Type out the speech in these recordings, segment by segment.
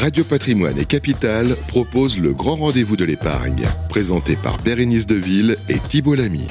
Radio Patrimoine et Capital proposent le grand rendez-vous de l'épargne, présenté par Bérénice Deville et Thibault Lamy.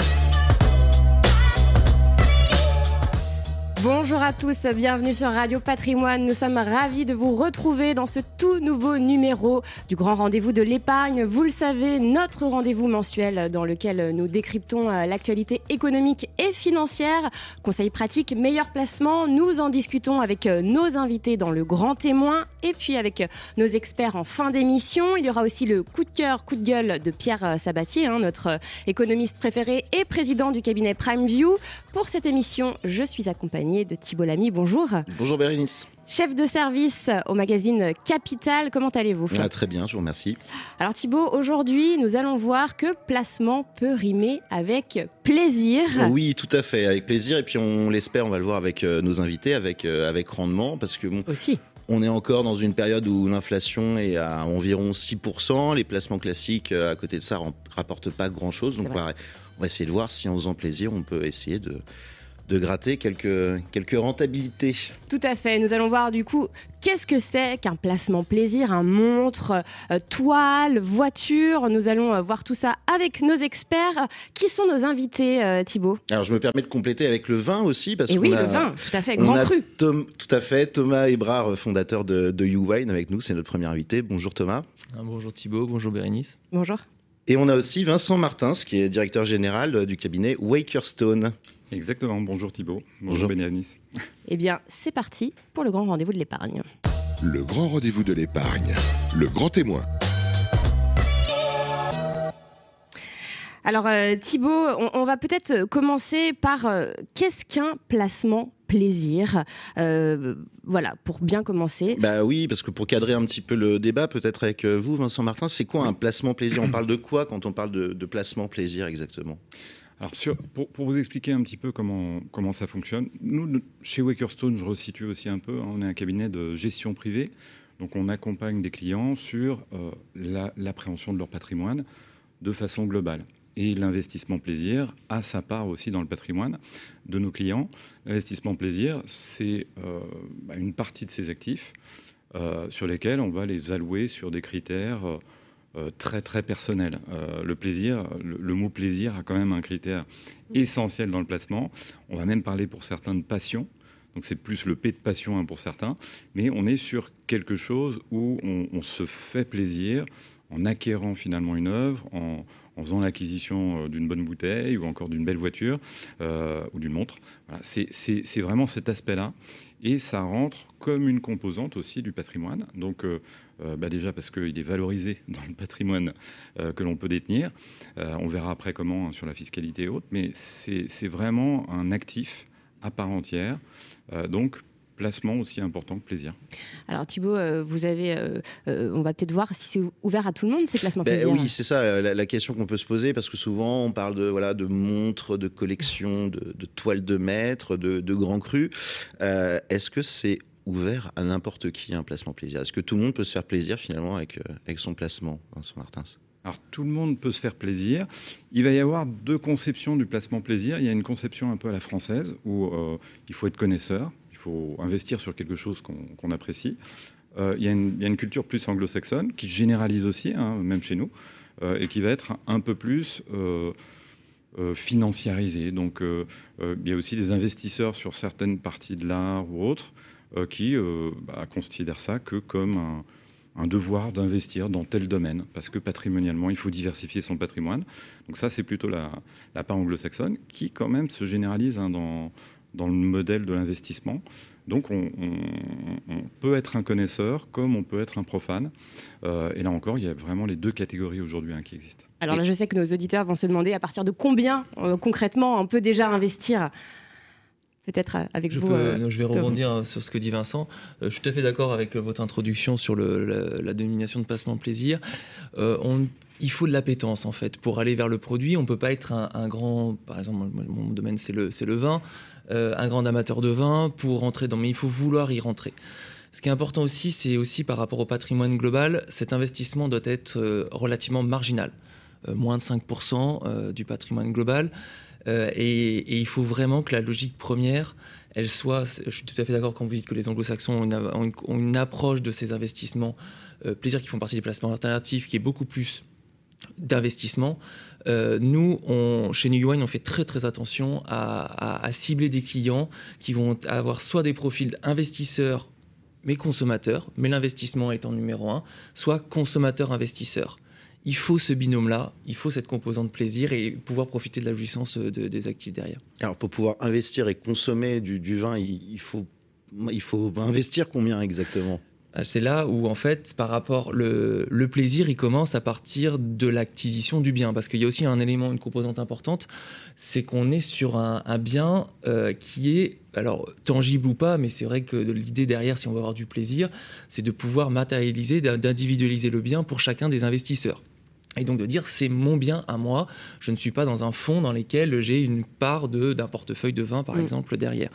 Bonjour à tous, bienvenue sur Radio Patrimoine. Nous sommes ravis de vous retrouver dans ce tout nouveau numéro du grand rendez-vous de l'épargne. Vous le savez, notre rendez-vous mensuel dans lequel nous décryptons euh, l'actualité économique et financière, conseils pratiques, meilleurs placements. Nous en discutons avec euh, nos invités dans le grand témoin et puis avec euh, nos experts en fin d'émission. Il y aura aussi le coup de cœur, coup de gueule de Pierre Sabatier, hein, notre économiste préféré et président du cabinet Prime View. Pour cette émission, je suis accompagnée de Thibault Lamy. Bonjour. Bonjour Bérénice. Chef de service au magazine Capital, comment allez-vous? Ah, Très bien, je vous remercie. Alors Thibault, aujourd'hui, nous allons voir que placement peut rimer avec plaisir. Oui, tout à fait, avec plaisir. Et puis on l'espère, on va le voir avec euh, nos invités, avec, euh, avec rendement, parce que bon, Aussi. On est encore dans une période où l'inflation est à environ 6%. Les placements classiques, euh, à côté de ça, ne rapportent pas grand-chose. Donc on va, on va, essayer de voir si en faisant plaisir, on peut essayer de, de gratter quelques, quelques rentabilités. Tout à fait. Nous allons voir du coup qu'est-ce que c'est qu'un placement plaisir, un montre, euh, toile, voiture. Nous allons euh, voir tout ça avec nos experts. Qui sont nos invités, euh, Thibault Alors je me permets de compléter avec le vin aussi. Parce Et oui, le vin, tout à fait, grand cru. tout à fait, Thomas Ebrard, fondateur de, de YouWine avec nous, c'est notre premier invité. Bonjour Thomas. Ah, bonjour Thibault, bonjour Bérénice. Bonjour. Et on a aussi Vincent Martins, qui est directeur général du cabinet Wakerstone. Exactement. Bonjour Thibault. Bonjour, Bonjour. Eh bien, c'est parti pour le grand rendez-vous de l'épargne. Le grand rendez-vous de l'épargne. Le grand témoin. Alors euh, Thibault, on, va peut-être commencer par euh, qu'est-ce qu'un placement plaisir? Euh, Voilà, pour bien commencer. Bah oui, parce que pour cadrer un petit peu le débat, peut-être avec vous, Vincent Martin, c'est quoi un placement plaisir? On parle de quoi quand on parle de, de placement plaisir exactement? Alors, pour, vous expliquer un petit peu comment, ça fonctionne, nous, chez Wakerstone, je resitue aussi un peu, hein, on est un cabinet de gestion privée. Donc, on accompagne des clients sur euh, l'appréhension de leur patrimoine de façon globale. Et l'investissement plaisir a sa part aussi dans le patrimoine de nos clients. L'investissement plaisir, c'est euh, bah, une partie de ces actifs euh, sur lesquels on va les allouer sur des critères euh, très très personnel. Euh, le plaisir, le, mot plaisir a quand même un critère essentiel dans le placement. On va même parler pour certains de passion. Donc c'est plus le P de passion hein, pour certains, mais on est sur quelque chose où on, se fait plaisir en acquérant finalement une œuvre, en, faisant l'acquisition euh, d'une bonne bouteille ou encore d'une belle voiture ou d'une montre. C'est vraiment cet aspect-là. Et ça rentre comme une composante aussi du patrimoine. Donc bah déjà parce qu'il est valorisé dans le patrimoine euh, que l'on peut détenir. Euh, on verra après comment hein, sur la fiscalité et autres, mais c'est vraiment un actif à part entière. donc placement aussi important que plaisir. Alors Thibault, vous avez, on va peut-être voir si c'est ouvert à tout le monde ces placements ben plaisir. Oui, c'est ça la, question qu'on peut se poser parce que souvent on parle de voilà de montres, de collections, de, toiles de maître, de, de grands crus. Est-ce que c'est ouvert à n'importe qui un placement plaisir Est-ce que tout le monde peut se faire plaisir finalement avec, euh, avec son placement, Vincent Martins alors tout le monde peut se faire plaisir. Il va y avoir deux conceptions du placement plaisir. Il y a une conception un peu à la française où euh, il faut être connaisseur, il faut investir sur quelque chose qu'on apprécie. Euh, il, y a une, culture plus anglo-saxonne qui généralise aussi, hein, même chez nous, et qui va être un peu plus financiarisée. Donc il y a aussi des investisseurs sur certaines parties de l'art ou autres qui euh, bah, considèrent ça que comme un, devoir d'investir dans tel domaine, parce que patrimonialement, il faut diversifier son patrimoine. Donc ça, c'est plutôt la, part anglo-saxonne, qui quand même se généralise hein, dans, dans le modèle de l'investissement. Donc on, peut être un connaisseur comme on peut être un profane. Euh, et là encore, il y a vraiment les deux catégories aujourd'hui hein, qui existent. Alors là, je sais que nos auditeurs vont se demander à partir de combien concrètement on peut déjà investir peut-être avec je vous. Euh, je vais rebondir sur ce que dit Vincent. Euh, je suis tout à fait d'accord avec votre introduction sur le, la, dénomination de placement plaisir. Euh, on, il faut de l'appétence en fait pour aller vers le produit. On ne peut pas être un, grand, par exemple, mon domaine c'est le, le vin, un grand amateur de vin pour rentrer dans, mais il faut vouloir y rentrer. Ce qui est important aussi, c'est aussi par rapport au patrimoine global, cet investissement doit être relativement marginal, moins de 5% du patrimoine global. Et, et, il faut vraiment que la logique première, elle soit, je suis tout à fait d'accord quand vous dites que les anglo-saxons ont, une, approche de ces investissements plaisir qui font partie des placements alternatifs qui est beaucoup plus d'investissement. Euh, nous, chez New Wine, on fait très très attention à, cibler des clients qui vont avoir soit des profils investisseurs mais consommateurs, mais l'investissement étant numéro un, soit consommateurs-investisseurs. Il faut ce binôme-là, il faut cette composante plaisir et pouvoir profiter de la jouissance des actifs derrière. Alors pour pouvoir investir et consommer du, vin, il, faut, il faut investir combien exactement? Euh, c'est là où, en fait, par rapport, le, le plaisir, il commence à partir de l'acquisition du bien. Parce qu'il y a aussi un élément, une composante importante, c'est qu'on est sur un, bien euh, qui est, alors, tangible ou pas, mais c'est vrai que l'idée derrière, si on veut avoir du plaisir, c'est de pouvoir matérialiser, d'individualiser le bien pour chacun des investisseurs. Et donc de dire c'est mon bien à moi, je ne suis pas dans un fonds dans lequel j'ai une part d'un portefeuille de vin par mm. exemple derrière.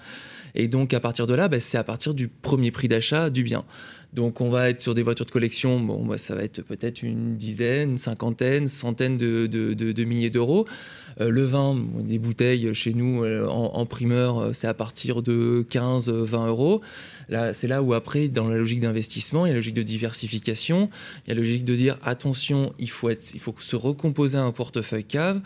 Et donc à partir de là, bah, c'est à partir du premier prix d'achat du bien. Donc on va être sur des voitures de collection, bon, ça va être peut-être une dizaine, cinquantaine, centaine de, milliers d'euros. Euh, le vin, des bouteilles chez nous euh, en, primeur, euh, c'est à partir de 15-20 euros. Là, c'est là où après, dans la logique d'investissement, il y a la logique de diversification, il y a la logique de dire attention, il faut, être, il faut se recomposer un portefeuille cave.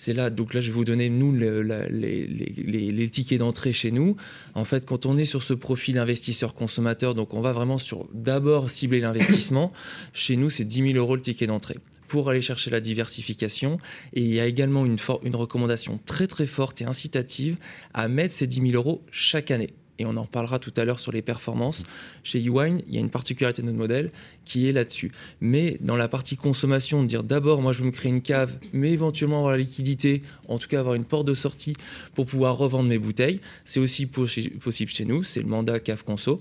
C'est là, donc là, je vais vous donner, nous, les, tickets d'entrée chez nous. En fait, quand on est sur ce profil investisseur-consommateur, donc on va vraiment sur d'abord cibler l'investissement. chez nous, c'est 10 000 euros le ticket d'entrée pour aller chercher la diversification. Et il y a également une, une recommandation très très forte et incitative à mettre ces 10 000 euros chaque année et on en reparlera tout à l'heure sur les performances. Chez eWine, il y a une particularité de notre modèle qui est là-dessus. Mais dans la partie consommation, dire d'abord, moi je me crée une cave, mais éventuellement avoir la liquidité, en tout cas avoir une porte de sortie pour pouvoir revendre mes bouteilles, c'est aussi possible chez nous, c'est le mandat cave conso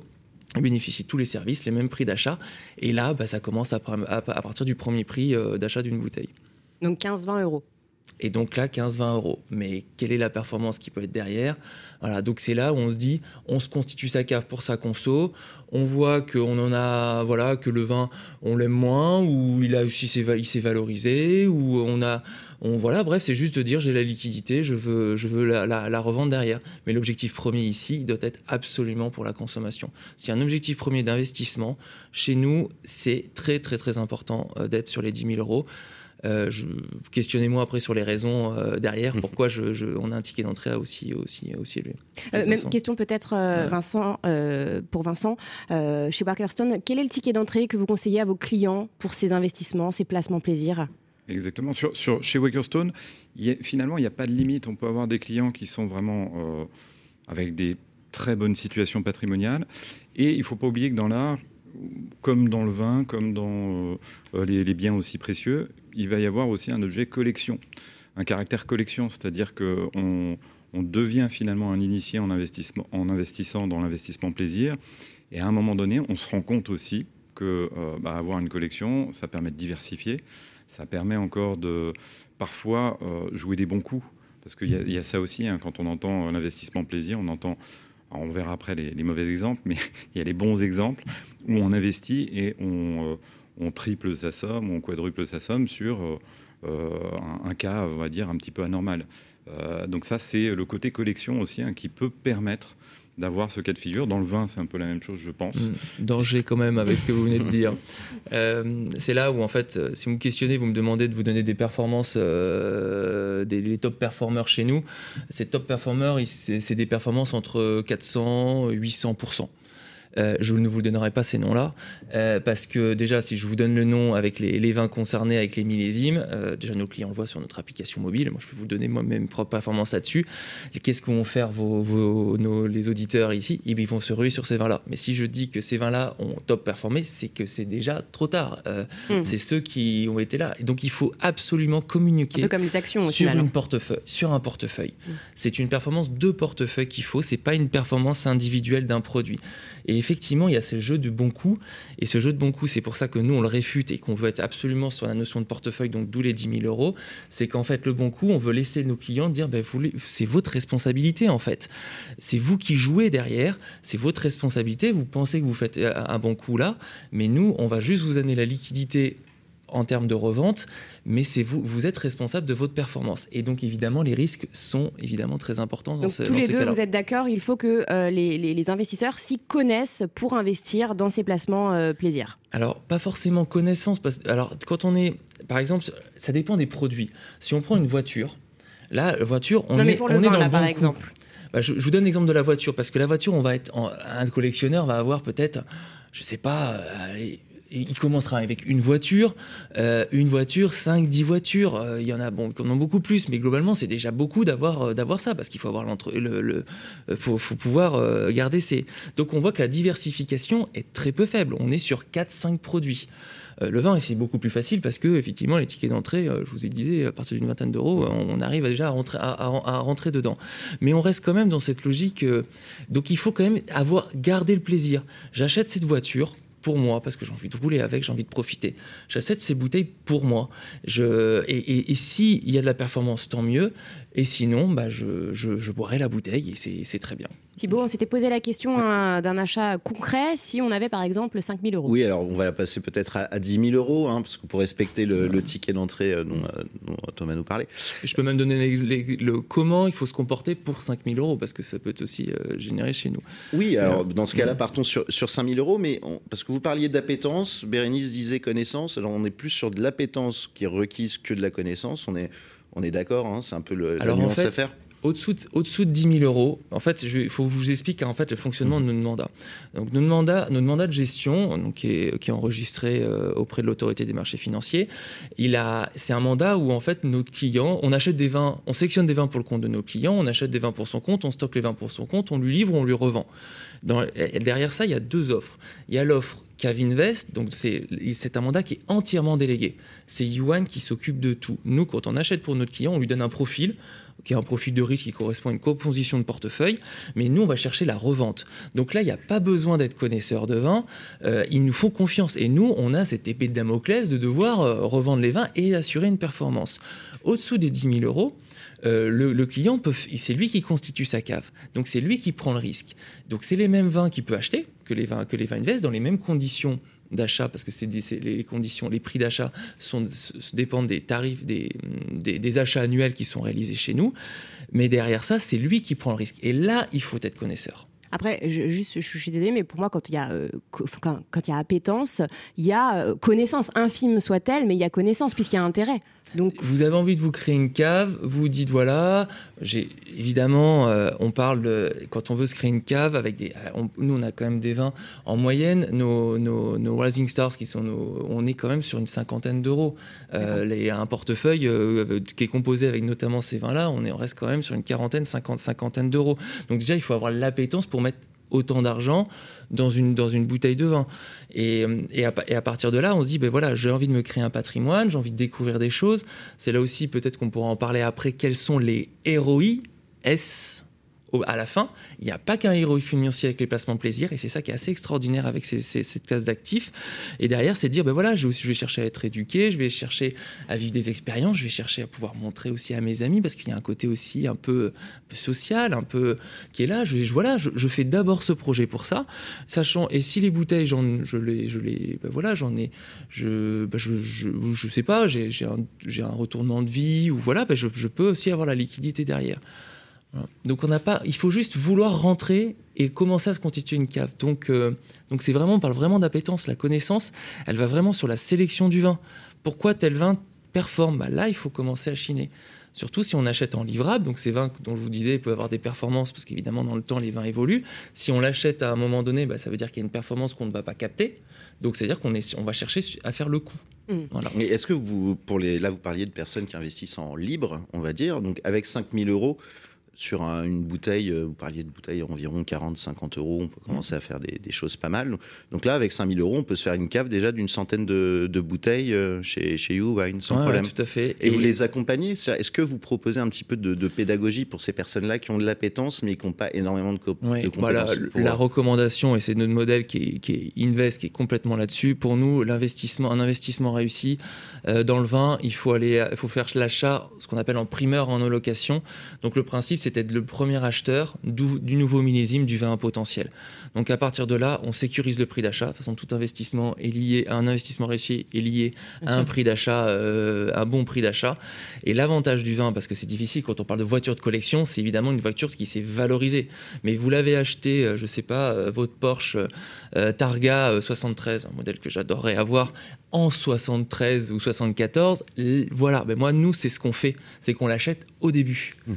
bénéficie de tous les services, les mêmes prix d'achat. Et là, bah, ça commence à, partir du premier prix euh, d'achat d'une bouteille. Donc 15-20 euros. Et donc là, 15-20 euros. Mais quelle est la performance qui peut être derrière? Voilà, donc c'est là où on se dit, on se constitue sa cave pour sa conso, on voit qu'on en a, voilà, que le vin, on l'aime moins, ou il a aussi s'est valorisé, ou on a, on, voilà, bref, c'est juste de dire, j'ai la liquidité, je veux, je veux la, la revendre derrière. Mais l'objectif premier ici, il doit être absolument pour la consommation. Si un objectif premier d'investissement, chez nous, c'est très, très, très important euh, d'être sur les 10 000 euros. Euh, questionnez-moi après sur les raisons euh, derrière, mhm. pourquoi je, on a un ticket d'entrée aussi, aussi, aussi élevé. Euh, même question peut-être, Vincent, pour Vincent, chez Barkerstone, quel est le ticket d'entrée que vous conseillez à vos clients pour ces investissements, ces placements plaisir? Exactement. Sur, sur, chez Wakerstone, finalement, il n'y a pas de limite. On peut avoir des clients qui sont vraiment avec des très bonnes situations patrimoniales. Et il ne faut pas oublier que dans l'art, comme dans le vin, comme dans euh, les, biens aussi précieux, il va y avoir aussi un objet collection, un caractère collection, c'est-à-dire qu'on on devient finalement un initié en, investissement, en investissant dans l'investissement plaisir, et à un moment donné, on se rend compte aussi que euh, bah, avoir une collection, ça permet de diversifier, ça permet encore de parfois euh, jouer des bons coups, parce qu'il y, a ça aussi, hein, quand on entend l'investissement plaisir, on entend on verra après les, mauvais exemples, mais il y a les bons exemples où on investit et on, euh, triple sa somme, on quadruple sa somme sur euh, euh, un, cas, on va dire, un petit peu anormal. donc ça, c'est le côté collection aussi hein, qui peut permettre d'avoir ce cas de figure. Dans le vin, c'est un peu la même chose, je pense. Mm. danger quand même avec ce que vous venez de dire. Euh, c'est là où, en fait, euh, si vous me questionnez, vous me demandez de vous donner des performances, euh, des top performers chez nous. Ces top performers, c'est des performances entre 400 et 800 euh, je ne vous donnerai pas ces noms-là, euh, parce que déjà, si je vous donne le nom avec les, vins concernés, avec les millésimes, euh, déjà nos clients voient sur notre application mobile, moi je peux vous donner moi-même propre performance là-dessus. Qu'est-ce que vont faire vos, les auditeurs ici? Eh Ils vont se ruer sur ces vins-là. Mais si je dis que ces vins-là ont top performé, c'est que c'est déjà trop tard. Hmm. C'est ceux qui ont été là. Et donc il faut absolument communiquer comme les actions, sur, une portefeuille, sur un portefeuille. Hmm. C'est une performance de portefeuille qu'il faut, c'est pas une performance individuelle d'un produit. Et effectivement, il y a ce jeu de bon coup. Et ce jeu de bon coup, c'est pour ça que nous, on le réfute et qu'on veut être absolument sur la notion de portefeuille, donc d'où les 10 000 euros. C'est qu'en fait, le bon coup, on veut laisser nos clients dire ben, c'est votre responsabilité, en fait. C'est vous qui jouez derrière, c'est votre responsabilité. Vous pensez que vous faites un bon coup là, mais nous, on va juste vous amener la liquidité en termes de revente, mais c'est vous, vous êtes responsable de votre performance. Et donc évidemment, les risques sont évidemment très importants. Dans Donc ce- tous dans les ces deux, vous êtes d'accord, il faut que euh, les, les- les investisseurs s'y connaissent pour investir dans ces placements euh, plaisir. Alors, pas forcément connaissance. Parce... Alors, quand on est. Par exemple, ça dépend des produits. Si on prend une voiture, là, la voiture, on non, est, on est dans là, le par bon coup. exemple. Bah, je, je vous donne l'exemple de la voiture, parce que la voiture, on va être. en- un collectionneur va avoir peut-être, je sais pas, euh, allez, il commencera avec une voiture, euh, une voiture, 5, 10 voitures. Euh, Il y en a bon, en beaucoup plus, mais globalement, c'est déjà beaucoup d'avoir euh, ça, parce qu'il faut avoir l'entre, le, faut, pouvoir garder ces. Donc on voit que la diversification est très peu faible. On est sur 4-5 produits. Euh, le vin, c'est beaucoup plus facile parce que effectivement, les tickets d'entrée, je vous ai dit, à partir d'une vingtaine d'euros, on arrive déjà à rentrer, à, rentrer dedans. Mais on reste quand même dans cette logique. donc il faut quand même avoir gardé le plaisir. J'achète cette voiture pour moi parce que j'ai envie de rouler avec, j'ai envie de profiter. J'achète ces bouteilles pour moi. Et et, et s'il y a de la performance, tant mieux. Et sinon, bah, je, boirai la bouteille et c'est très bien. Thibaut, on s'était posé la question hein, d'un achat concret si on avait par exemple 5000 euros. Oui, alors on va la passer peut-être à, à 10 000 euros, hein, parce que pour respecter le, le ticket d'entrée euh, dont, euh, dont Thomas nous parlait. Je peux même donner les- les- le comment il faut se comporter pour 5000 euros parce que ça peut être aussi euh, généré chez nous. Oui, alors dans ce cas-là, Mm. partons sur, sur 5 000 euros, mais on- parce que vous parliez d'appétence, Bérénice disait connaissance, alors on est plus sur de l'appétence qui est requise que de la connaissance, on est, on est d'accord, hein, c'est un peu le, la Alors, en nuance fait, à faire. Au-dessous de, au-dessous de 10 000 euros, en fait, il faut vous explique en fait, le fonctionnement de notre mandat. Donc, notre mandat, de gestion, donc, qui, est, enregistré euh, auprès de l'autorité des marchés financiers, c'est un mandat où en fait, notre client, on achète des vins, on sélectionne des vins pour le compte de nos clients, on achète des vins pour son compte, on stocke les vins pour son compte, on lui livre on lui revend. Derrière ça, il y a deux offres. Il y a l'offre Cavinvest, donc c'est un mandat qui est entièrement délégué. C'est Yuan qui s'occupe de tout. Nous, quand on achète pour notre client, on lui donne un profil qui est un profil de risque qui correspond à une composition de portefeuille, mais nous, on va chercher la revente. Donc là, il n'y a pas besoin d'être connaisseur de vin, euh, ils nous font confiance. Et nous, on a cette épée de Damoclès de devoir euh, revendre les vins et assurer une performance. Au-dessous des 10 000 euros, euh, le, client, c'est lui qui constitue sa cave. Donc c'est lui qui prend le risque. Donc c'est les mêmes vins qu'il peut acheter que les vins, que les vins Invest dans les mêmes conditions d'achat parce que c'est les conditions, les prix d'achat sont dépendent des tarifs des, des, des achats annuels qui sont réalisés chez nous. Mais derrière ça, c'est lui qui prend le risque. Et là, il faut être connaisseur. Après, je, juste, je, suis désolée, mais pour moi, quand il y a, euh, quand, quand il y a appétence, il y a euh, connaissance, infime soit-elle, mais il y a connaissance puisqu'il y a intérêt. Donc, Vous avez envie de vous créer une cave, vous dites voilà, j'ai évidemment, euh, on parle de, quand on veut se créer une cave avec des, euh, on- nous on a quand même des vins en moyenne, nos, nos, nos Rising Stars qui sont nos, on est quand même sur une cinquantaine d'euros. Les- un portefeuille qui est composé avec notamment ces vins-là, on, est, on reste quand même sur une quarantaine, cinquante, cinquantaine d'euros. Donc déjà il faut avoir l'appétence pour mettre autant d'argent dans une, dans une bouteille de vin. Et, et, à, partir de là, on se dit, ben voilà, j'ai envie de me créer un patrimoine, j'ai envie de découvrir des choses. C'est là aussi, peut-être qu'on pourra en parler après, quels sont les ROI, S au- à la fin, il n'y a pas qu'un héros financier avec les placements plaisir, et c'est ça qui est assez extraordinaire avec cette classe d'actifs. Et derrière, c'est de dire, ben voilà, je, vais chercher à être éduqué, je vais chercher à vivre des expériences, je vais chercher à pouvoir montrer aussi à mes amis, parce qu'il y a un côté aussi un peu, social, un peu qui est là. Je, voilà, je, fais d'abord ce projet pour ça, sachant, et si les bouteilles, j'en, je les, je les, ben voilà, j'en ai, je, ben je, je, sais pas, j'ai, un, un retournement de vie, ou voilà, ben je peux aussi avoir la liquidité derrière. Donc on n'a pas, il faut juste vouloir rentrer et commencer à se constituer une cave. Donc euh, donc c'est vraiment, on parle vraiment d'appétence. La connaissance, elle va vraiment sur la sélection du vin. Pourquoi tel vin performe? Bah Là, il faut commencer à chiner. Surtout si on achète en livrable, donc ces vins dont je vous disais peuvent avoir des performances, parce qu'évidemment dans le temps les vins évoluent. Si on l'achète à un moment donné, bah, ça veut dire qu'il y a une performance qu'on ne va pas capter. Donc c'est à dire qu'on est, on va chercher à faire le coup. Mm. Voilà. Et est-ce que vous, pour les, là, vous parliez de personnes qui investissent en libre, on va dire, donc avec 5000 euros sur un- une bouteille, euh, vous parliez de bouteille environ 40, 50 euros, on peut commencer à faire des, des choses pas mal. Donc là, avec 5000 euros, on peut se faire une cave déjà d'une centaine de, de bouteilles euh, chez, chez You Wine, sans problème. ouais, tout à fait. Et, vous les accompagnez? Est-ce que vous proposez un petit peu de, de pédagogie pour ces personnes-là qui ont de l'appétence mais qui n'ont pas énormément de, voilà, compétences pour- la recommandation, et c'est notre modèle qui est, qui est Invest, qui est complètement là-dessus. Pour nous, l'investissement, un investissement réussi euh, dans le vin, il faut aller, il faut faire l'achat, ce qu'on appelle en primeur en allocation. Donc le principe, c'est c'est d'être le premier acheteur du, du nouveau millésime du vin potentiel. Donc à partir de là, on sécurise le prix d'achat. De toute façon, tout investissement est lié à un investissement réussi est lié à un prix d'achat, euh, un bon prix d'achat. Et l'avantage du vin, parce que c'est difficile quand on parle de voiture de collection, c'est évidemment une voiture qui s'est valorisée. Mais vous l'avez acheté, euh, je sais pas, euh, votre Porsche Targa 73, un modèle que j'adorerais avoir en 73 ou 74. Voilà, ben moi, nous, c'est ce qu'on fait, c'est qu'on l'achète au début. Mmh.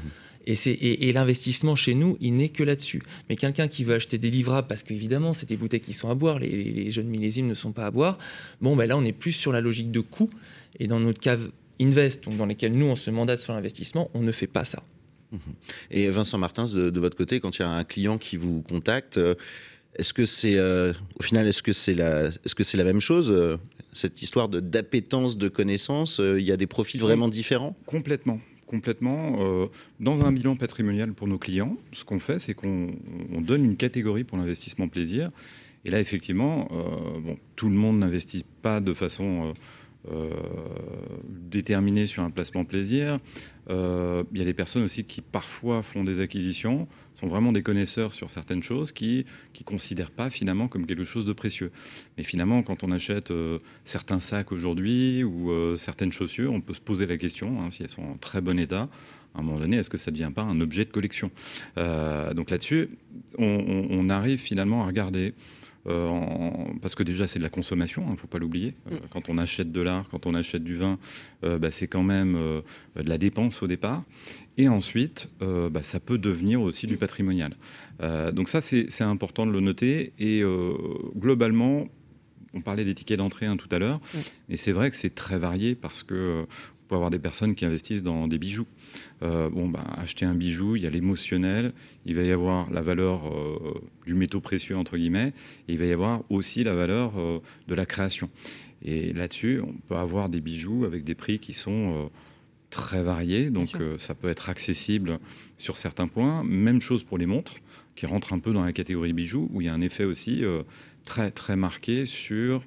Et, l'investissement chez nous, il n'est que là-dessus. Mais quelqu'un qui veut acheter des livrables, parce qu'évidemment, c'est des bouteilles qui sont à boire, les, jeunes millésimes ne sont pas à boire, bon, ben là, on est plus sur la logique de coût. Et dans notre cave Invest, donc dans lesquels nous, on se mandate sur l'investissement, on ne fait pas ça. Mmh. Et Vincent Martins, de, votre côté, quand il y a un client qui vous contacte, euh, est-ce que c'est, euh, au final, est-ce que c'est la, est-ce que c'est la même chose euh, cette histoire de d'appétence de connaissances Il y a des profils vraiment différents? Complètement complètement. Euh, dans un bilan patrimonial pour nos clients, ce qu'on fait, c'est qu'on donne une catégorie pour l'investissement plaisir. Et là, effectivement, euh, bon, tout le monde n'investit pas de façon euh, déterminée sur un placement plaisir. Il y a des personnes aussi qui parfois font des acquisitions sont vraiment des connaisseurs sur certaines choses qui ne considèrent pas finalement comme quelque chose de précieux. Mais finalement, quand on achète euh, certains sacs aujourd'hui ou euh, certaines chaussures, on peut se poser la question, hein, si elles sont en très bon état, à un moment donné, est-ce que ça ne devient pas un objet de collection? Euh, Donc là-dessus, on, arrive finalement à regarder euh, parce que déjà c'est de la consommation, il hein, ne faut pas l'oublier. Euh, mm. Quand on achète de l'art, quand on achète du vin, euh, bah, c'est quand même de la dépense au départ. Et ensuite, bah, ça peut devenir aussi du mm. patrimonial. donc ça, c'est important de le noter. Et globalement, on parlait des tickets d'entrée hein, tout à l'heure, et c'est vrai que c'est très varié parce que peut avoir des personnes qui investissent dans des bijoux. Euh, bon, ben, acheter un bijou, il y a l'émotionnel, il va y avoir la valeur euh, du métaux précieux, entre guillemets, et il va y avoir aussi la valeur euh, de la création. Et là-dessus, on peut avoir des bijoux avec des prix qui sont très variés, donc ça peut être accessible sur certains points. Même chose pour les montres, qui rentrent un peu dans la catégorie bijoux, où il y a un effet aussi très, très marqué sur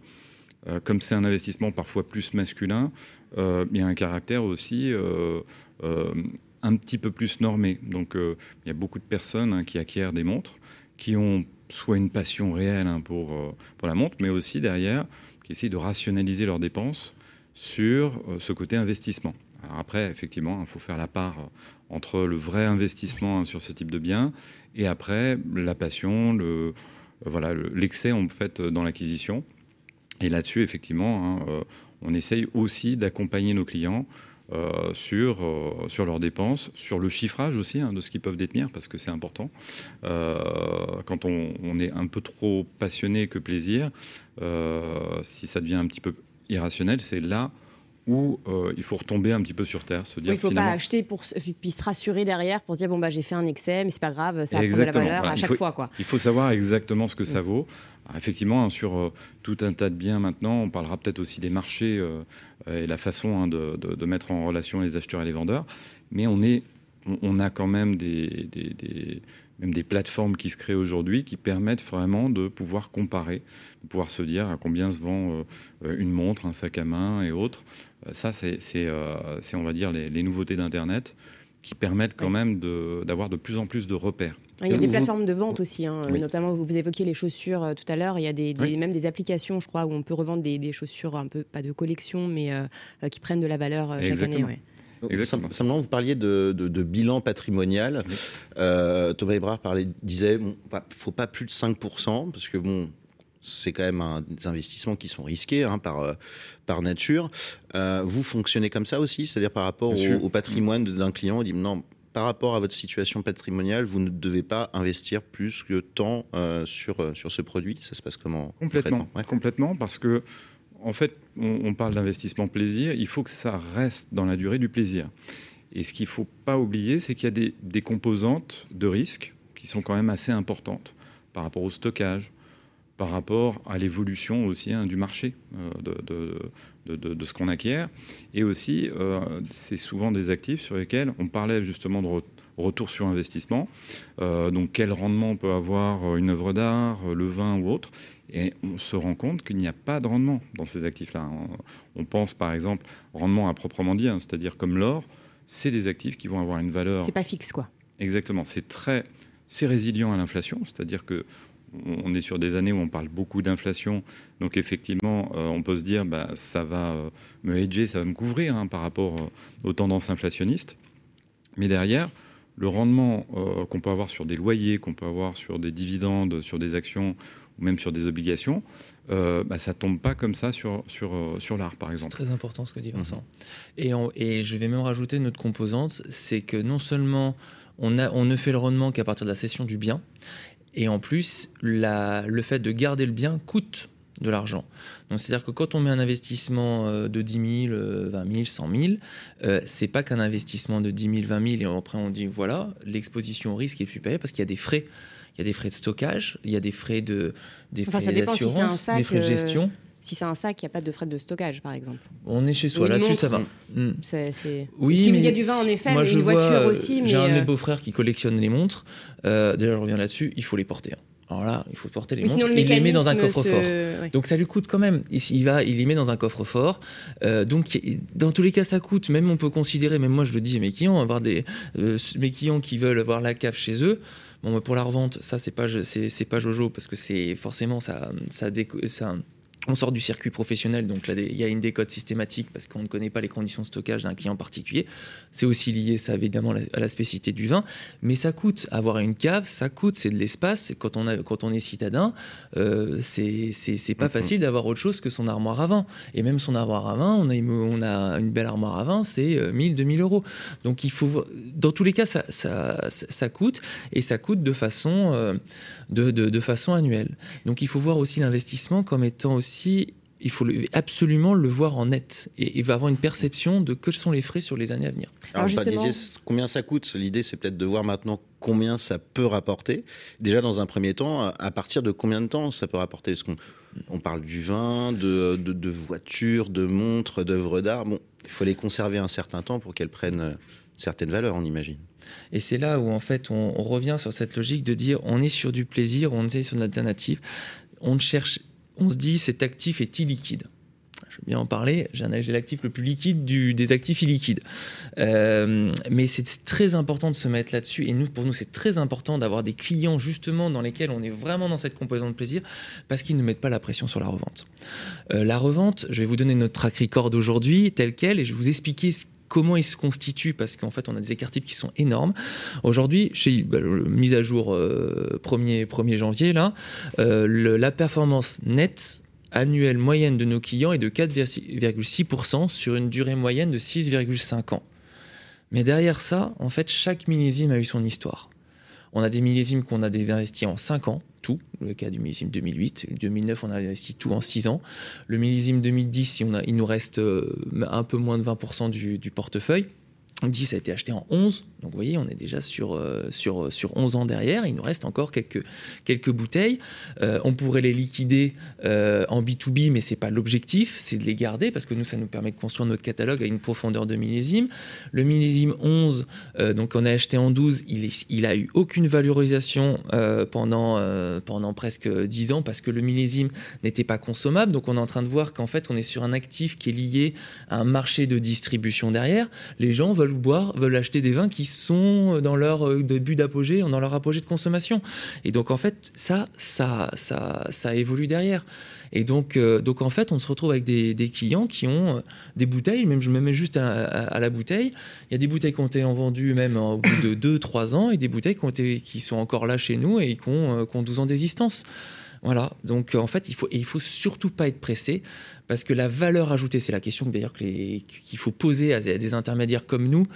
comme c'est un investissement parfois plus masculin, euh, il y a un caractère aussi euh, euh, un petit peu plus normé. Donc il y a beaucoup de personnes hein, qui acquièrent des montres, qui ont soit une passion réelle hein, pour, pour la montre, mais aussi derrière, qui essayent de rationaliser leurs dépenses sur ce côté investissement. Après, effectivement, il faut faire la part entre le vrai investissement hein, sur ce type de bien et après la passion, le, voilà, l'excès en fait dans l'acquisition. Et là-dessus, effectivement, on essaye aussi d'accompagner nos clients euh, sur, euh, sur leurs dépenses, sur le chiffrage aussi hein, de ce qu'ils peuvent détenir, parce que c'est important. Euh, quand on, est un peu trop passionné que plaisir, si ça devient un petit peu irrationnel, c'est là où euh, il faut retomber un petit peu sur terre, se dire il ne faut pas acheter pour puis se rassurer derrière pour se dire bon bah j'ai fait un excès mais c'est pas grave ça a de la valeur à chaque fois quoi. Il faut savoir exactement ce que ça mm. vaut. effectivement hein, sur euh, tout un tas de biens maintenant, on parlera peut-être aussi des marchés euh, et la façon hein, de, de, mettre en relation les acheteurs et les vendeurs, mais on est on, a quand même des, des, des même des plateformes qui se créent aujourd'hui qui permettent vraiment de pouvoir comparer, de pouvoir se dire à combien se vend une montre, un sac à main et autres. Euh, ça, euh, c'est, on va dire, les, nouveautés d'Internet qui permettent quand même d'avoir de, plus en plus de repères. Il y a des plateformes de vente aussi, hein. notamment vous évoquiez les chaussures euh, tout à l'heure. Il y a des, même des applications, je crois, où on peut revendre des, chaussures un peu pas de collection, mais qui prennent de la valeur chaque année. Exactement. Simplement, vous parliez de, bilan patrimonial. Thomas Ebrard parlait, disait, bon, faut pas plus de 5%, parce que bon, c'est quand même un, des investissements qui sont risqués hein, par, euh, par nature. Euh, vous fonctionnez comme ça aussi, c'est-à-dire par rapport au, patrimoine d'un client, on dit non, par rapport à votre situation patrimoniale, vous ne devez pas investir plus que tant euh, sur, sur ce produit. Ça se passe comment Complètement, complètement, parce que en fait, on, parle d'investissement plaisir. Il faut que ça reste dans la durée du plaisir. Et ce qu'il ne faut pas oublier, c'est qu'il y a des, composantes de risque qui sont quand même assez importantes par rapport au stockage, par rapport à l'évolution aussi hein, du marché euh, de, de, ce qu'on acquiert. Et aussi, euh, c'est souvent des actifs sur lesquels on parlait justement de retour sur investissement. Euh, donc quel rendement peut avoir une œuvre d'art, le vin ou autre. Et on se rend compte qu'il n'y a pas de rendement dans ces actifs-là. On pense par exemple rendement à proprement dit, hein, c'est-à-dire comme l'or, c'est des actifs qui vont avoir une valeur. C'est pas fixe quoi. Exactement. C'est très, c'est résilient à l'inflation, c'est-à-dire que on est sur des années où on parle beaucoup d'inflation, donc effectivement, euh, on peut se dire, bah, ça va euh, me hedger, ça va me couvrir hein, par rapport euh, aux tendances inflationnistes. Mais derrière, le rendement qu'on peut avoir sur des loyers, qu'on peut avoir sur des dividendes, sur des actions ou même sur des obligations, bah, ça tombe pas comme ça sur, sur, sur l'art, par exemple. C'est très important ce que dit Vincent. et, et je vais même rajouter une autre composante, c'est que non seulement on, a, on ne fait le rendement qu'à partir de la cession du bien, et en plus, le fait de garder le bien coûte de l'argent. Donc c'est-à-dire que quand on met un investissement euh, de 10 000, 20 000, 100 000, euh, c'est pas qu'un investissement de 10 000, 20 000 et après on dit voilà, l'exposition au risque est supérieure parce qu'il y a des frais. Il y a des frais de stockage, il y a des frais de des frais d'assurance, des frais de gestion. Euh, si c'est un sac, il n'y a pas de frais de stockage, par exemple. On est chez soi, là-dessus, ça va. Mm. Oui, S'il y a du vin, en effet, mais une voiture aussi. J'ai un de mes euh, beaux-frères qui collectionne les montres. Euh, déjà, je reviens là-dessus, il faut les porter. Hein. Alors là, il faut porter les montres. il les met dans un coffre-fort. Donc ça lui coûte quand même. Il, va, il les met dans un coffre-fort. Euh, donc dans tous les cas, ça coûte. Même on peut considérer, même moi je le dis à mes clients, avoir des mes clients qui veulent avoir la cave chez eux. Bon, bah, pour la revente, ça c'est pas pas Jojo parce que c'est forcément ça ça, ça on sort du circuit professionnel, donc là, il y a une décote systématique parce qu'on ne connaît pas les conditions de stockage d'un client particulier. C'est aussi lié, ça évidemment, à la spécificité du vin, mais ça coûte. Avoir une cave, ça coûte, c'est de l'espace. Quand on, a, quand on est citadin, euh, c'est pas mm-hmm. facile d'avoir autre chose que son armoire à vin. Et même son armoire à vin, on a une, on a une belle armoire à vin, c'est 1000, euh, 2000 euros. Donc il faut, dans tous les cas, ça, ça, ça coûte et ça coûte de façon, euh, de, de, de façon annuelle. Donc il faut voir aussi l'investissement comme étant aussi il faut absolument le voir en net et il va avoir une perception de quels sont les frais sur les années à venir. Alors, Alors combien ça coûte? L'idée, c'est peut-être de voir maintenant combien ça peut rapporter. Déjà, dans un premier temps, à partir de combien de temps ça peut rapporter? Est-ce qu'on on parle du vin, de, de, voitures, de montres, d'œuvres d'art? Bon, il faut les conserver un certain temps pour qu'elles prennent euh, certaines valeurs, on imagine. Et c'est là où, en fait, on, on, revient sur cette logique de dire on est sur du plaisir, on est sur une alternative. On cherche on se dit cet actif est illiquide. Je vais bien en parler, j'ai l'actif le plus liquide du, des actifs illiquides. Euh, mais c'est très important de se mettre là-dessus. Et pour nous, c'est très important d'avoir des clients justement dans lesquels on est vraiment dans cette composante de plaisir parce qu'ils ne mettent pas la pression sur la revente. Euh, la revente, je vais vous donner notre track record d'aujourd'hui tel quel et je vais vous expliquer ce comment il se constitue, parce qu'en fait, on a des écarts types qui sont énormes. Aujourd'hui, chez bah, mise à jour 1er, euh, 1er janvier, euh, la performance nette annuelle moyenne de nos clients est de 4,6% sur une durée moyenne de 6,5 ans. Mais derrière ça, en fait, chaque millésime a eu son histoire. On a des millésimes qu'on a investis en 5 ans, tout. Le cas du millésime 2008. 2009, on a investi tout en 6 ans. Le millésime 2010, on a, il nous reste euh, un peu moins de 20% du, du portefeuille. On dit ça a été acheté en 11. Donc vous voyez, on est déjà sur, euh, sur, sur 11 ans derrière. Il nous reste encore quelques, bouteilles. Euh, on pourrait les liquider euh, en B2B, mais ce n'est pas l'objectif, c'est de les garder parce que nous, ça nous permet de construire notre catalogue à une profondeur de millésime. Le millésime 11, donc on a acheté en 12, il, est, il a eu aucune valorisation pendant, pendant presque 10 ans parce que le millésime n'était pas consommable. Donc on est en train de voir qu'en fait, on est sur un actif qui est lié à un marché de distribution derrière. Les gens veulent boire, veulent acheter des vins qui sont dans leur euh, début d'apogée, dans leur apogée de consommation. Et donc en fait, ça, ça, ça, ça évolue derrière. Et donc, euh, donc en fait, on se retrouve avec des, clients qui ont euh, des bouteilles, même je me mets juste à, la bouteille. Il y a des bouteilles qui ont été vendues même au bout de 2-3 ans et des bouteilles qui, ont été, qui sont encore là chez nous et qui ont, qui ont 12 ans d'existence. Voilà, donc en fait, il faut, il faut surtout pas être pressé parce que la valeur ajoutée, c'est la question d'ailleurs qu'il faut poser à des intermédiaires comme nous,